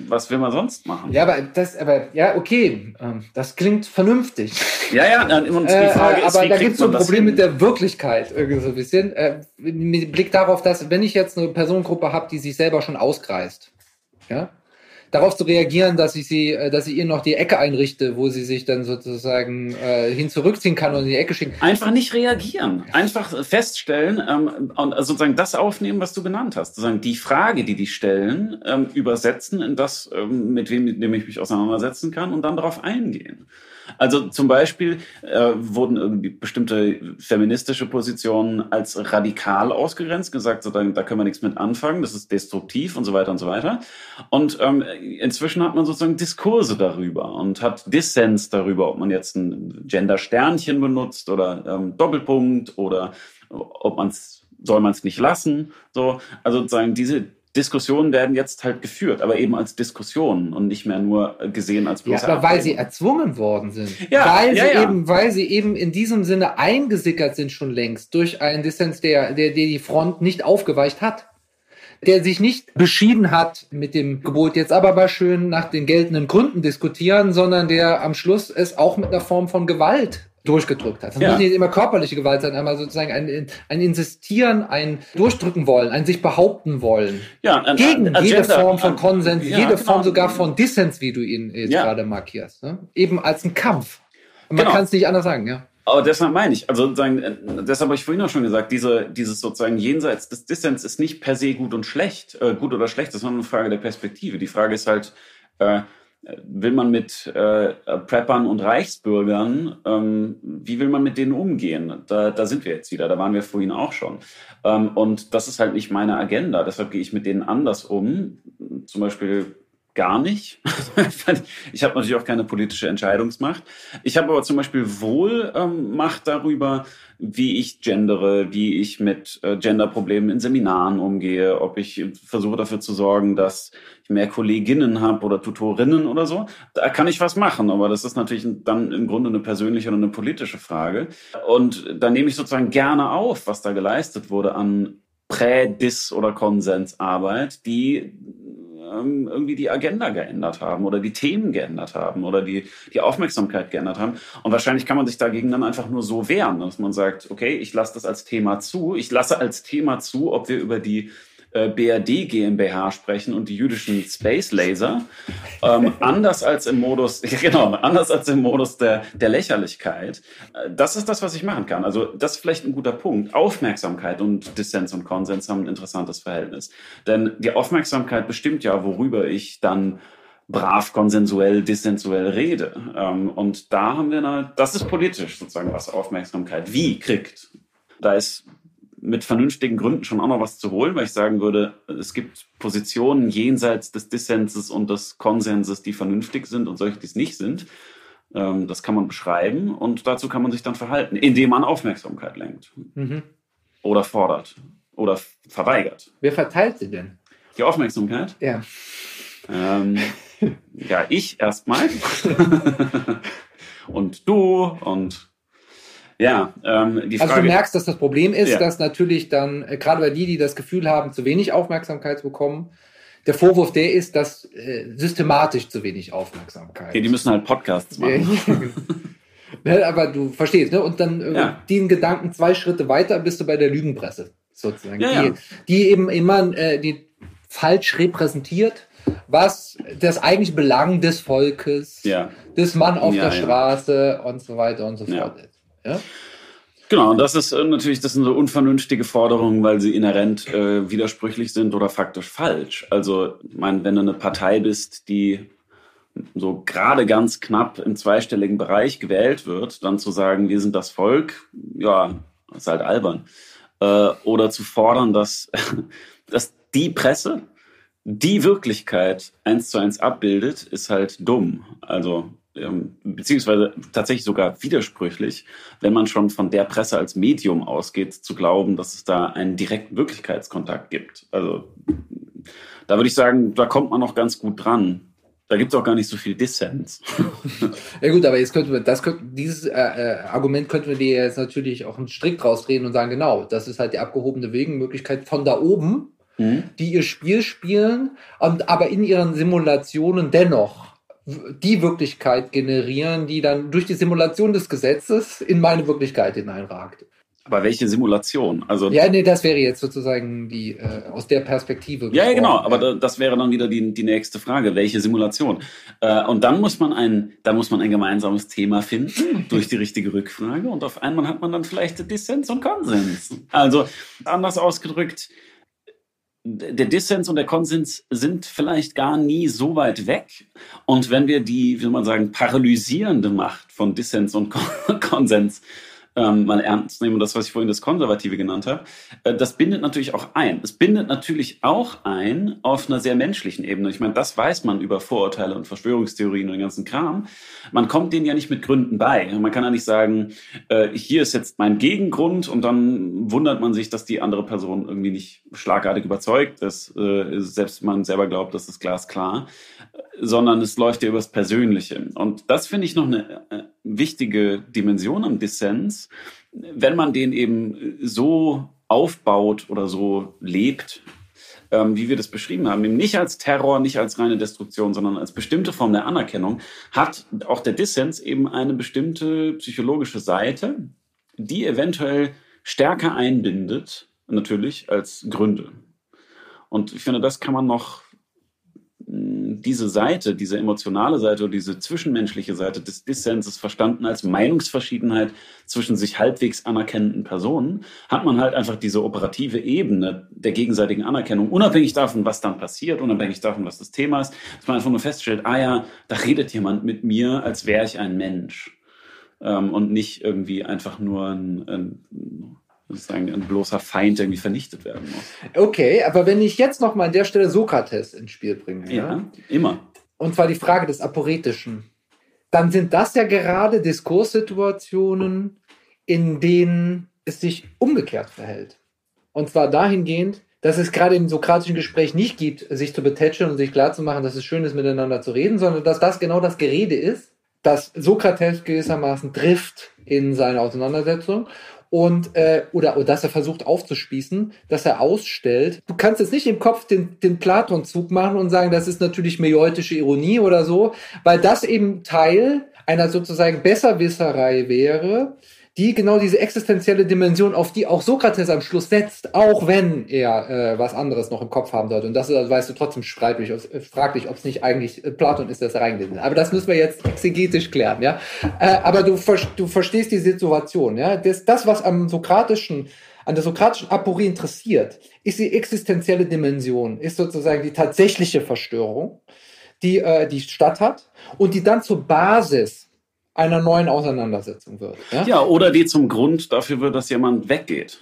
was will man sonst machen? Ja, aber das, aber ja, okay, ähm, das klingt vernünftig. *laughs* Ja, ja, und die Frage äh, ist, aber da gibt es so ein Problem mit der Wirklichkeit irgendwie so ein bisschen. Äh, mit Blick darauf, dass wenn ich jetzt eine Personengruppe habe, die sich selber schon ausgreist, ja, darauf zu reagieren, dass ich sie, äh, dass ich ihr noch die Ecke einrichte, wo sie sich dann sozusagen äh, hin zurückziehen kann und in die Ecke schicken. Einfach nicht reagieren. Einfach feststellen ähm, und also sozusagen das aufnehmen, was du genannt hast. Sozusagen die Frage, die die stellen, ähm, übersetzen in das, ähm, mit wem mit dem ich mich auseinandersetzen kann und dann darauf eingehen. Also zum Beispiel äh, wurden irgendwie bestimmte feministische Positionen als radikal ausgegrenzt, gesagt, so, da, da können wir nichts mit anfangen, das ist destruktiv und so weiter und so weiter. Und ähm, inzwischen hat man sozusagen Diskurse darüber und hat Dissens darüber, ob man jetzt ein Gender-Sternchen benutzt oder ähm, Doppelpunkt oder ob man es soll man es nicht lassen. So, also sozusagen diese Diskussionen werden jetzt halt geführt, aber eben als Diskussionen und nicht mehr nur gesehen als Ja, bloße aber weil sie erzwungen worden sind. Ja, weil ja, sie ja. eben, weil sie eben in diesem Sinne eingesickert sind schon längst durch einen Dissens, der, der, der die Front nicht aufgeweicht hat. Der sich nicht beschieden hat mit dem Gebot, jetzt aber mal schön nach den geltenden Gründen diskutieren, sondern der am Schluss es auch mit einer Form von Gewalt durchgedrückt hat. Das Ja. muss nicht immer körperliche Gewalt sein, aber sozusagen ein, ein Insistieren, ein Durchdrücken wollen, ein sich behaupten wollen. Ja, ein- Gegen ein jede Agenda- Form von Konsens, ja, jede genau. Form sogar von Dissens, wie du ihn jetzt Ja. gerade markierst. Ne? Eben als ein Kampf. Und man Genau. kann es nicht anders sagen, ja. Aber deshalb meine ich, also sozusagen, äh, deshalb habe ich vorhin auch schon gesagt, diese, dieses sozusagen Jenseits des Dissens ist nicht per se gut und schlecht, äh, gut oder schlecht, das ist nur eine Frage der Perspektive. Die Frage ist halt, äh, will man mit äh, Preppern und Reichsbürgern, ähm, wie will man mit denen umgehen? Da, da sind wir jetzt wieder, da waren wir vorhin auch schon. Ähm, und das ist halt nicht meine Agenda, deshalb gehe ich mit denen anders um. Zum Beispiel gar nicht. *laughs* ich habe natürlich auch keine politische Entscheidungsmacht. Ich habe aber zum Beispiel wohl ähm, Macht darüber, wie ich gendere, wie ich mit äh, Genderproblemen in Seminaren umgehe, ob ich versuche dafür zu sorgen, dass ich mehr Kolleginnen habe oder Tutorinnen oder so. Da kann ich was machen, aber das ist natürlich dann im Grunde eine persönliche oder eine politische Frage. Und da nehme ich sozusagen gerne auf, was da geleistet wurde an Prä-Dis- oder Konsensarbeit, die ähm, irgendwie die Agenda geändert haben oder die Themen geändert haben oder die, die Aufmerksamkeit geändert haben. Und wahrscheinlich kann man sich dagegen dann einfach nur so wehren, dass man sagt, okay, ich lasse das als Thema zu. Ich lasse als Thema zu, ob wir über die äh, BRD GmbH sprechen und die jüdischen Space Laser. Ähm, *laughs* anders als im Modus, ja, *laughs* genau, anders als im Modus der, der Lächerlichkeit. Äh, Das ist das, was ich machen kann. Also das ist vielleicht ein guter Punkt. Aufmerksamkeit und Dissens und Konsens haben ein interessantes Verhältnis. Denn die Aufmerksamkeit bestimmt ja, worüber ich dann brav, konsensuell, dissensuell rede. Ähm, und da haben wir eine, das ist politisch sozusagen, was Aufmerksamkeit wie kriegt. Da ist mit vernünftigen Gründen schon auch noch was zu holen, weil ich sagen würde, es gibt Positionen jenseits des Dissenses und des Konsenses, die vernünftig sind und solche, die es nicht sind. Ähm, Das kann man beschreiben und dazu kann man sich dann verhalten, indem man Aufmerksamkeit lenkt. Mhm. oder fordert oder verweigert. Wer verteilt sie denn? Die Aufmerksamkeit? Ja. Ähm, *laughs* ja, ich erstmal. *laughs* und du und ja, ähm, die Frage. Also du merkst, dass das Problem ist, Ja. dass natürlich dann, äh, gerade bei die, die das Gefühl haben, zu wenig Aufmerksamkeit zu bekommen, der Vorwurf der ist, dass äh, systematisch zu wenig Aufmerksamkeit. ja, die müssen halt Podcasts machen. *laughs* ne, aber du verstehst, ne? Und dann äh, Ja. den Gedanken zwei Schritte weiter bist du bei der Lügenpresse, sozusagen. Ja, die, die eben immer äh, die falsch repräsentiert, was das eigentliche Belang des Volkes, des Mann auf der. Straße und so weiter und so fort ist. Ja? Genau, und das ist äh, natürlich, das sind so unvernünftige Forderungen, weil sie inhärent äh, widersprüchlich sind oder faktisch falsch. Also, ich wenn du eine Partei bist, die so gerade ganz knapp im zweistelligen Bereich gewählt wird, dann zu sagen, wir sind das Volk, ja, ist halt albern. Äh, oder zu fordern, dass, *laughs* dass die Presse die Wirklichkeit eins zu eins abbildet, ist halt dumm. Also beziehungsweise tatsächlich sogar widersprüchlich, wenn man schon von der Presse als Medium ausgeht, zu glauben, dass es da einen direkten Wirklichkeitskontakt gibt. Also da würde ich sagen, da kommt man noch ganz gut dran. Da gibt es auch gar nicht so viel Dissens. *laughs* Ja gut, aber jetzt könnten wir, das könnten, dieses äh, äh, Argument könnten wir dir jetzt natürlich auch einen Strick draus drehen und sagen, genau, das ist halt die abgehobene Wegenmöglichkeit von da oben, Mhm. die ihr Spiel spielen, und aber in ihren Simulationen dennoch die Wirklichkeit generieren, die dann durch die Simulation des Gesetzes in meine Wirklichkeit hineinragt. Aber welche Simulation? Also Ja, nee, das wäre jetzt sozusagen die äh, aus der Perspektive. Ja, ja, genau. Aber da, das wäre dann wieder die, die nächste Frage. Welche Simulation? Äh, und dann muss man ein, da muss man ein gemeinsames Thema finden *laughs* durch die richtige Rückfrage. Und auf einmal hat man dann vielleicht Dissens und Konsens. Also anders ausgedrückt, der Dissens und der Konsens sind vielleicht gar nie so weit weg. Und wenn wir die, wie soll man sagen, paralysierende Macht von Dissens und Kon- *laughs* Konsens ähm, mal ernst nehmen, das, was ich vorhin das Konservative genannt habe, äh, das bindet natürlich auch ein. Es bindet natürlich auch ein auf einer sehr menschlichen Ebene. Ich meine, das weiß man über Vorurteile und Verschwörungstheorien und den ganzen Kram. Man kommt denen ja nicht mit Gründen bei. Man kann ja nicht sagen, äh, hier ist jetzt mein Gegengrund und dann wundert man sich, dass die andere Person irgendwie nicht schlagartig überzeugt ist, äh, selbst man selber glaubt, das ist glasklar, sondern es läuft ja übers Persönliche. Und das finde ich noch eine äh, wichtige Dimension am Dissens, wenn man den eben so aufbaut oder so lebt, ähm, wie wir das beschrieben haben, eben nicht als Terror, nicht als reine Destruktion, sondern als bestimmte Form der Anerkennung, hat auch der Dissens eben eine bestimmte psychologische Seite, die eventuell stärker einbindet, natürlich, als Gründe. Und ich finde, das kann man noch, diese Seite, diese emotionale Seite oder diese zwischenmenschliche Seite des Dissenses verstanden als Meinungsverschiedenheit zwischen sich halbwegs anerkennenden Personen, hat man halt einfach diese operative Ebene der gegenseitigen Anerkennung, unabhängig davon, was dann passiert, unabhängig davon, was das Thema ist, dass man einfach nur feststellt, ah ja, da redet jemand mit mir, als wäre ich ein Mensch. Ähm, und nicht irgendwie einfach nur ein, ein, sozusagen ein bloßer Feind, der irgendwie vernichtet werden muss. Okay, aber wenn ich jetzt noch mal an der Stelle Sokrates ins Spiel bringe, ja? Ja, immer. und zwar die Frage des Aporetischen, dann sind das ja gerade Diskurssituationen, in denen es sich umgekehrt verhält. Und zwar dahingehend, dass es gerade im sokratischen Gespräch nicht gibt, sich zu betätscheln und sich klarzumachen, dass es schön ist, miteinander zu reden, sondern dass das genau das Gerede ist, das Sokrates gewissermaßen trifft in seiner Auseinandersetzung und äh, oder, oder dass er versucht aufzuspießen, dass er ausstellt. Du kannst jetzt nicht im Kopf den, den Platon-Zug machen und sagen, das ist natürlich miotische Ironie oder so, weil das eben Teil einer sozusagen Besserwisserei wäre, die genau diese existenzielle Dimension, auf die auch Sokrates am Schluss setzt, auch wenn er äh, was anderes noch im Kopf haben sollte. Und das also, weißt du, trotzdem fraglich, äh, fraglich ob es nicht eigentlich äh, Platon ist, das reingelesen hat. Aber das müssen wir jetzt exegetisch klären, ja. Äh, aber du, du verstehst die Situation, ja. Das, das, was am sokratischen an der sokratischen Aporie interessiert, ist die existenzielle Dimension, ist sozusagen die tatsächliche Verstörung, die äh, die statt hat und die dann zur Basis einer neuen Auseinandersetzung wird. Ja? Ja, oder die zum Grund dafür wird, dass jemand weggeht.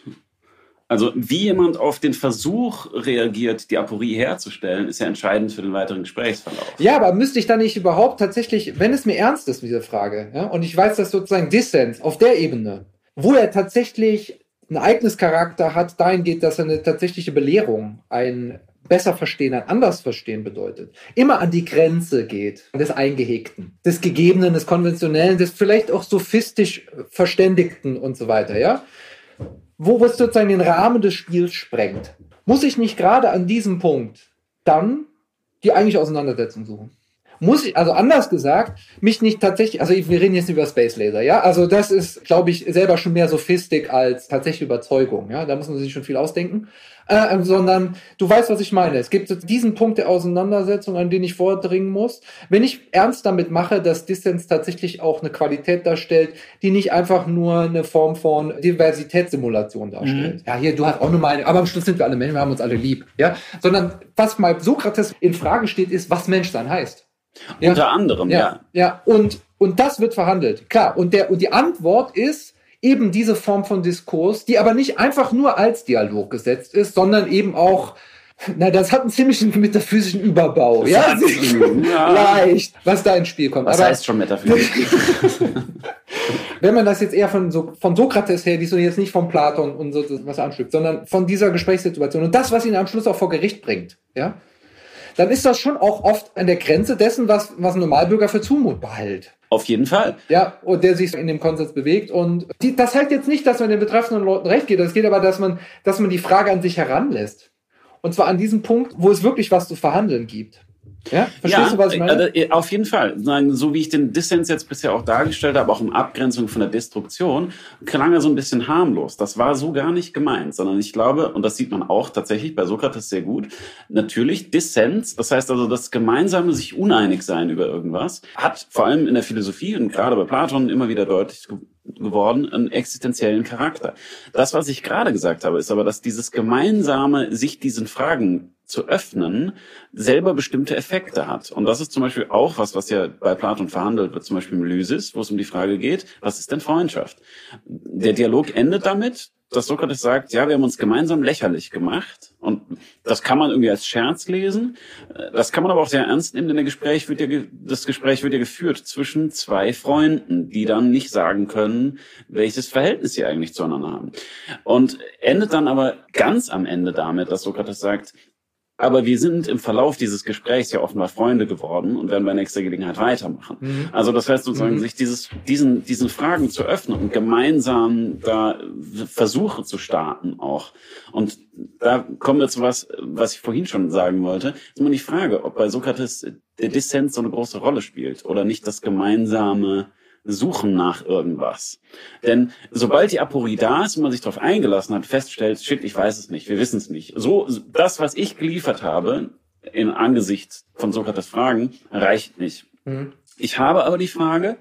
Also wie jemand auf den Versuch reagiert, die Aporie herzustellen, ist ja entscheidend für den weiteren Gesprächsverlauf. Ja, aber müsste ich dann nicht überhaupt tatsächlich, wenn es mir ernst ist, diese Frage, ja, und ich weiß, dass sozusagen Dissens auf der Ebene, wo er tatsächlich einen Ereignischarakter hat, dahin geht, dass er eine tatsächliche Belehrung, ein besser verstehen, ein anders verstehen bedeutet, immer an die Grenze geht des Eingehegten, des Gegebenen, des Konventionellen, des vielleicht auch sophistisch Verständigten und so weiter, ja? Wo es sozusagen den Rahmen des Spiels sprengt. Muss ich nicht gerade an diesem Punkt dann die eigentliche Auseinandersetzung suchen? Muss ich, also anders gesagt, mich nicht tatsächlich, also wir reden jetzt über Space Laser, ja, also das ist, glaube ich, selber schon mehr Sophistik als tatsächlich Überzeugung, ja, da muss man sich schon viel ausdenken, äh, sondern du weißt, was ich meine. Es gibt diesen Punkt der Auseinandersetzung, an den ich vordringen muss. Wenn ich ernst damit mache, dass Distance tatsächlich auch eine Qualität darstellt, die nicht einfach nur eine Form von Diversitätssimulation darstellt. Mhm. Ja, hier, du hast auch eine Meinung, aber am Schluss sind wir alle Menschen, wir haben uns alle lieb, ja, sondern was mal Sokrates in Frage steht, ist, was Mensch sein heißt. Ja. Unter anderem, ja. Ja, ja. Und, und das wird verhandelt. Klar. Und, der, und die Antwort ist eben diese Form von Diskurs, die aber nicht einfach nur als Dialog gesetzt ist, sondern eben auch na, das hat einen ziemlichen *laughs* metaphysischen Überbau. Ja? ja, *laughs* leicht, was da ins Spiel kommt. Was aber, heißt schon metaphysisch? *laughs* wenn man das jetzt eher von, so, von Sokrates her, die so jetzt nicht von Platon und so was anstückt, sondern von dieser Gesprächssituation und das, was ihn am Schluss auch vor Gericht bringt, ja, dann ist das schon auch oft an der Grenze dessen, was, was ein Normalbürger für zumutbar hält. Auf jeden Fall. Ja, und der sich in dem Konsens bewegt. Und die, das heißt jetzt nicht, dass man den betreffenden Leuten recht geht. Es geht aber, dass man, dass man die Frage an sich heranlässt. Und zwar an diesem Punkt, wo es wirklich was zu verhandeln gibt. Ja, verstehst ja, du, was ich meine? Äh, auf jeden Fall. So wie ich den Dissens jetzt bisher auch dargestellt habe, auch in Abgrenzung von der Destruktion, klang er so ein bisschen harmlos. Das war so gar nicht gemeint, sondern ich glaube, und das sieht man auch tatsächlich bei Sokrates sehr gut, natürlich Dissens, das heißt also das gemeinsame sich uneinig sein über irgendwas, hat vor allem in der Philosophie und gerade bei Platon immer wieder deutlich geworden, einen existenziellen Charakter. Das, was ich gerade gesagt habe, ist aber, dass dieses gemeinsame sich diesen Fragen zu öffnen, selber bestimmte Effekte hat. Und das ist zum Beispiel auch was, was ja bei Platon verhandelt wird, zum Beispiel im Lysis, wo es um die Frage geht, was ist denn Freundschaft? Der Dialog endet damit, dass Sokrates sagt, ja, wir haben uns gemeinsam lächerlich gemacht. Und das kann man irgendwie als Scherz lesen. Das kann man aber auch sehr ernst nehmen, denn der Gespräch wird ja, das Gespräch wird ja geführt zwischen zwei Freunden, die dann nicht sagen können, welches Verhältnis sie eigentlich zueinander haben. Und endet dann aber ganz am Ende damit, dass Sokrates sagt, aber wir sind im Verlauf dieses Gesprächs ja offenbar Freunde geworden und werden bei nächster Gelegenheit weitermachen. Mhm. Also das heißt sozusagen, mhm. sich dieses, diesen, diesen Fragen zu öffnen und gemeinsam da Versuche zu starten auch. Und da kommen wir zu was, was ich vorhin schon sagen wollte. ist immer die Frage, ob bei Sokrates der Dissens so eine große Rolle spielt oder nicht das gemeinsame suchen nach irgendwas. Denn sobald die Aporie da ist und man sich darauf eingelassen hat, feststellt, shit, ich weiß es nicht, wir wissen es nicht. So, das, was ich geliefert habe, in Angesicht von Sokrates Fragen, reicht nicht. Mhm. Ich habe aber die Frage,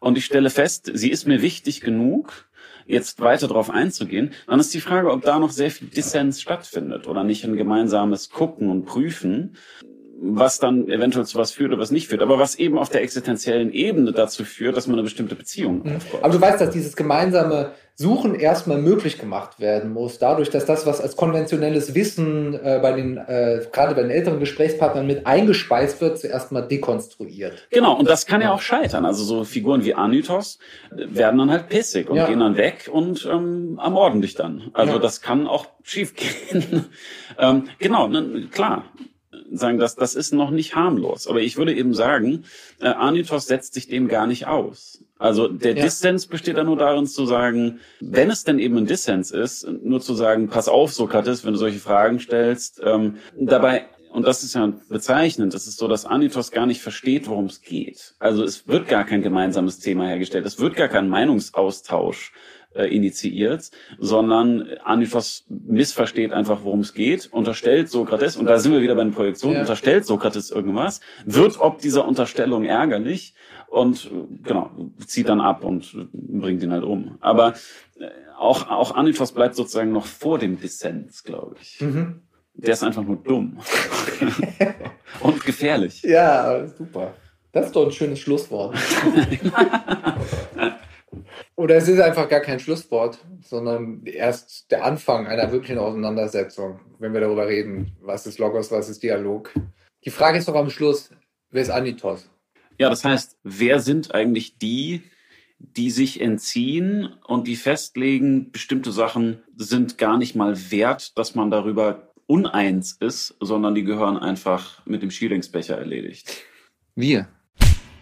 und ich stelle fest, sie ist mir wichtig genug, jetzt weiter darauf einzugehen, dann ist die Frage, ob da noch sehr viel Dissens stattfindet oder nicht ein gemeinsames Gucken und Prüfen, was dann eventuell zu was führt oder was nicht führt, aber was eben auf der existenziellen Ebene dazu führt, dass man eine bestimmte Beziehung mhm. aufbaut. Aber du weißt, dass dieses gemeinsame Suchen erstmal möglich gemacht werden muss, dadurch, dass das, was als konventionelles Wissen äh, bei den, äh, gerade bei den älteren Gesprächspartnern mit eingespeist wird, zuerst mal dekonstruiert. Genau, und das kann ja auch scheitern. Also so Figuren wie Anytos werden dann halt pissig und ja. gehen dann weg und ähm, ermorden dich dann. Also ja. das kann auch schiefgehen. *laughs* ähm, genau, ne, klar sagen, dass das ist noch nicht harmlos. Aber ich würde eben sagen, äh, Anitos setzt sich dem gar nicht aus. Also der ja. Dissens besteht da nur darin zu sagen, wenn es denn eben ein Dissens ist, nur zu sagen, pass auf, Sokrates, wenn du solche Fragen stellst. Ähm, dabei und das ist ja bezeichnend, das ist so, dass Anitos gar nicht versteht, worum es geht. Also es wird gar kein gemeinsames Thema hergestellt, es wird gar kein Meinungsaustausch äh, initiiert, sondern Aniphos missversteht einfach, worum es geht, unterstellt Sokrates, und da sind wir wieder bei den Projektionen, ja. unterstellt Sokrates irgendwas, wird ob dieser Unterstellung ärgerlich und äh, genau, zieht dann ab und bringt ihn halt um. Aber äh, auch, auch Aniphos bleibt sozusagen noch vor dem Dissens, glaube ich. Mhm. Der ist einfach nur dumm. *laughs* und gefährlich. Ja, super. Das ist doch ein schönes Schlusswort. *laughs* Oder es ist einfach gar kein Schlusswort, sondern erst der Anfang einer wirklichen Auseinandersetzung, wenn wir darüber reden, was ist Logos, was ist Dialog. Die Frage ist doch am Schluss, wer ist Anitos? Ja, das heißt, wer sind eigentlich die, die sich entziehen und die festlegen, bestimmte Sachen sind gar nicht mal wert, dass man darüber uneins ist, sondern die gehören einfach mit dem Skilingsbecher erledigt. Wir.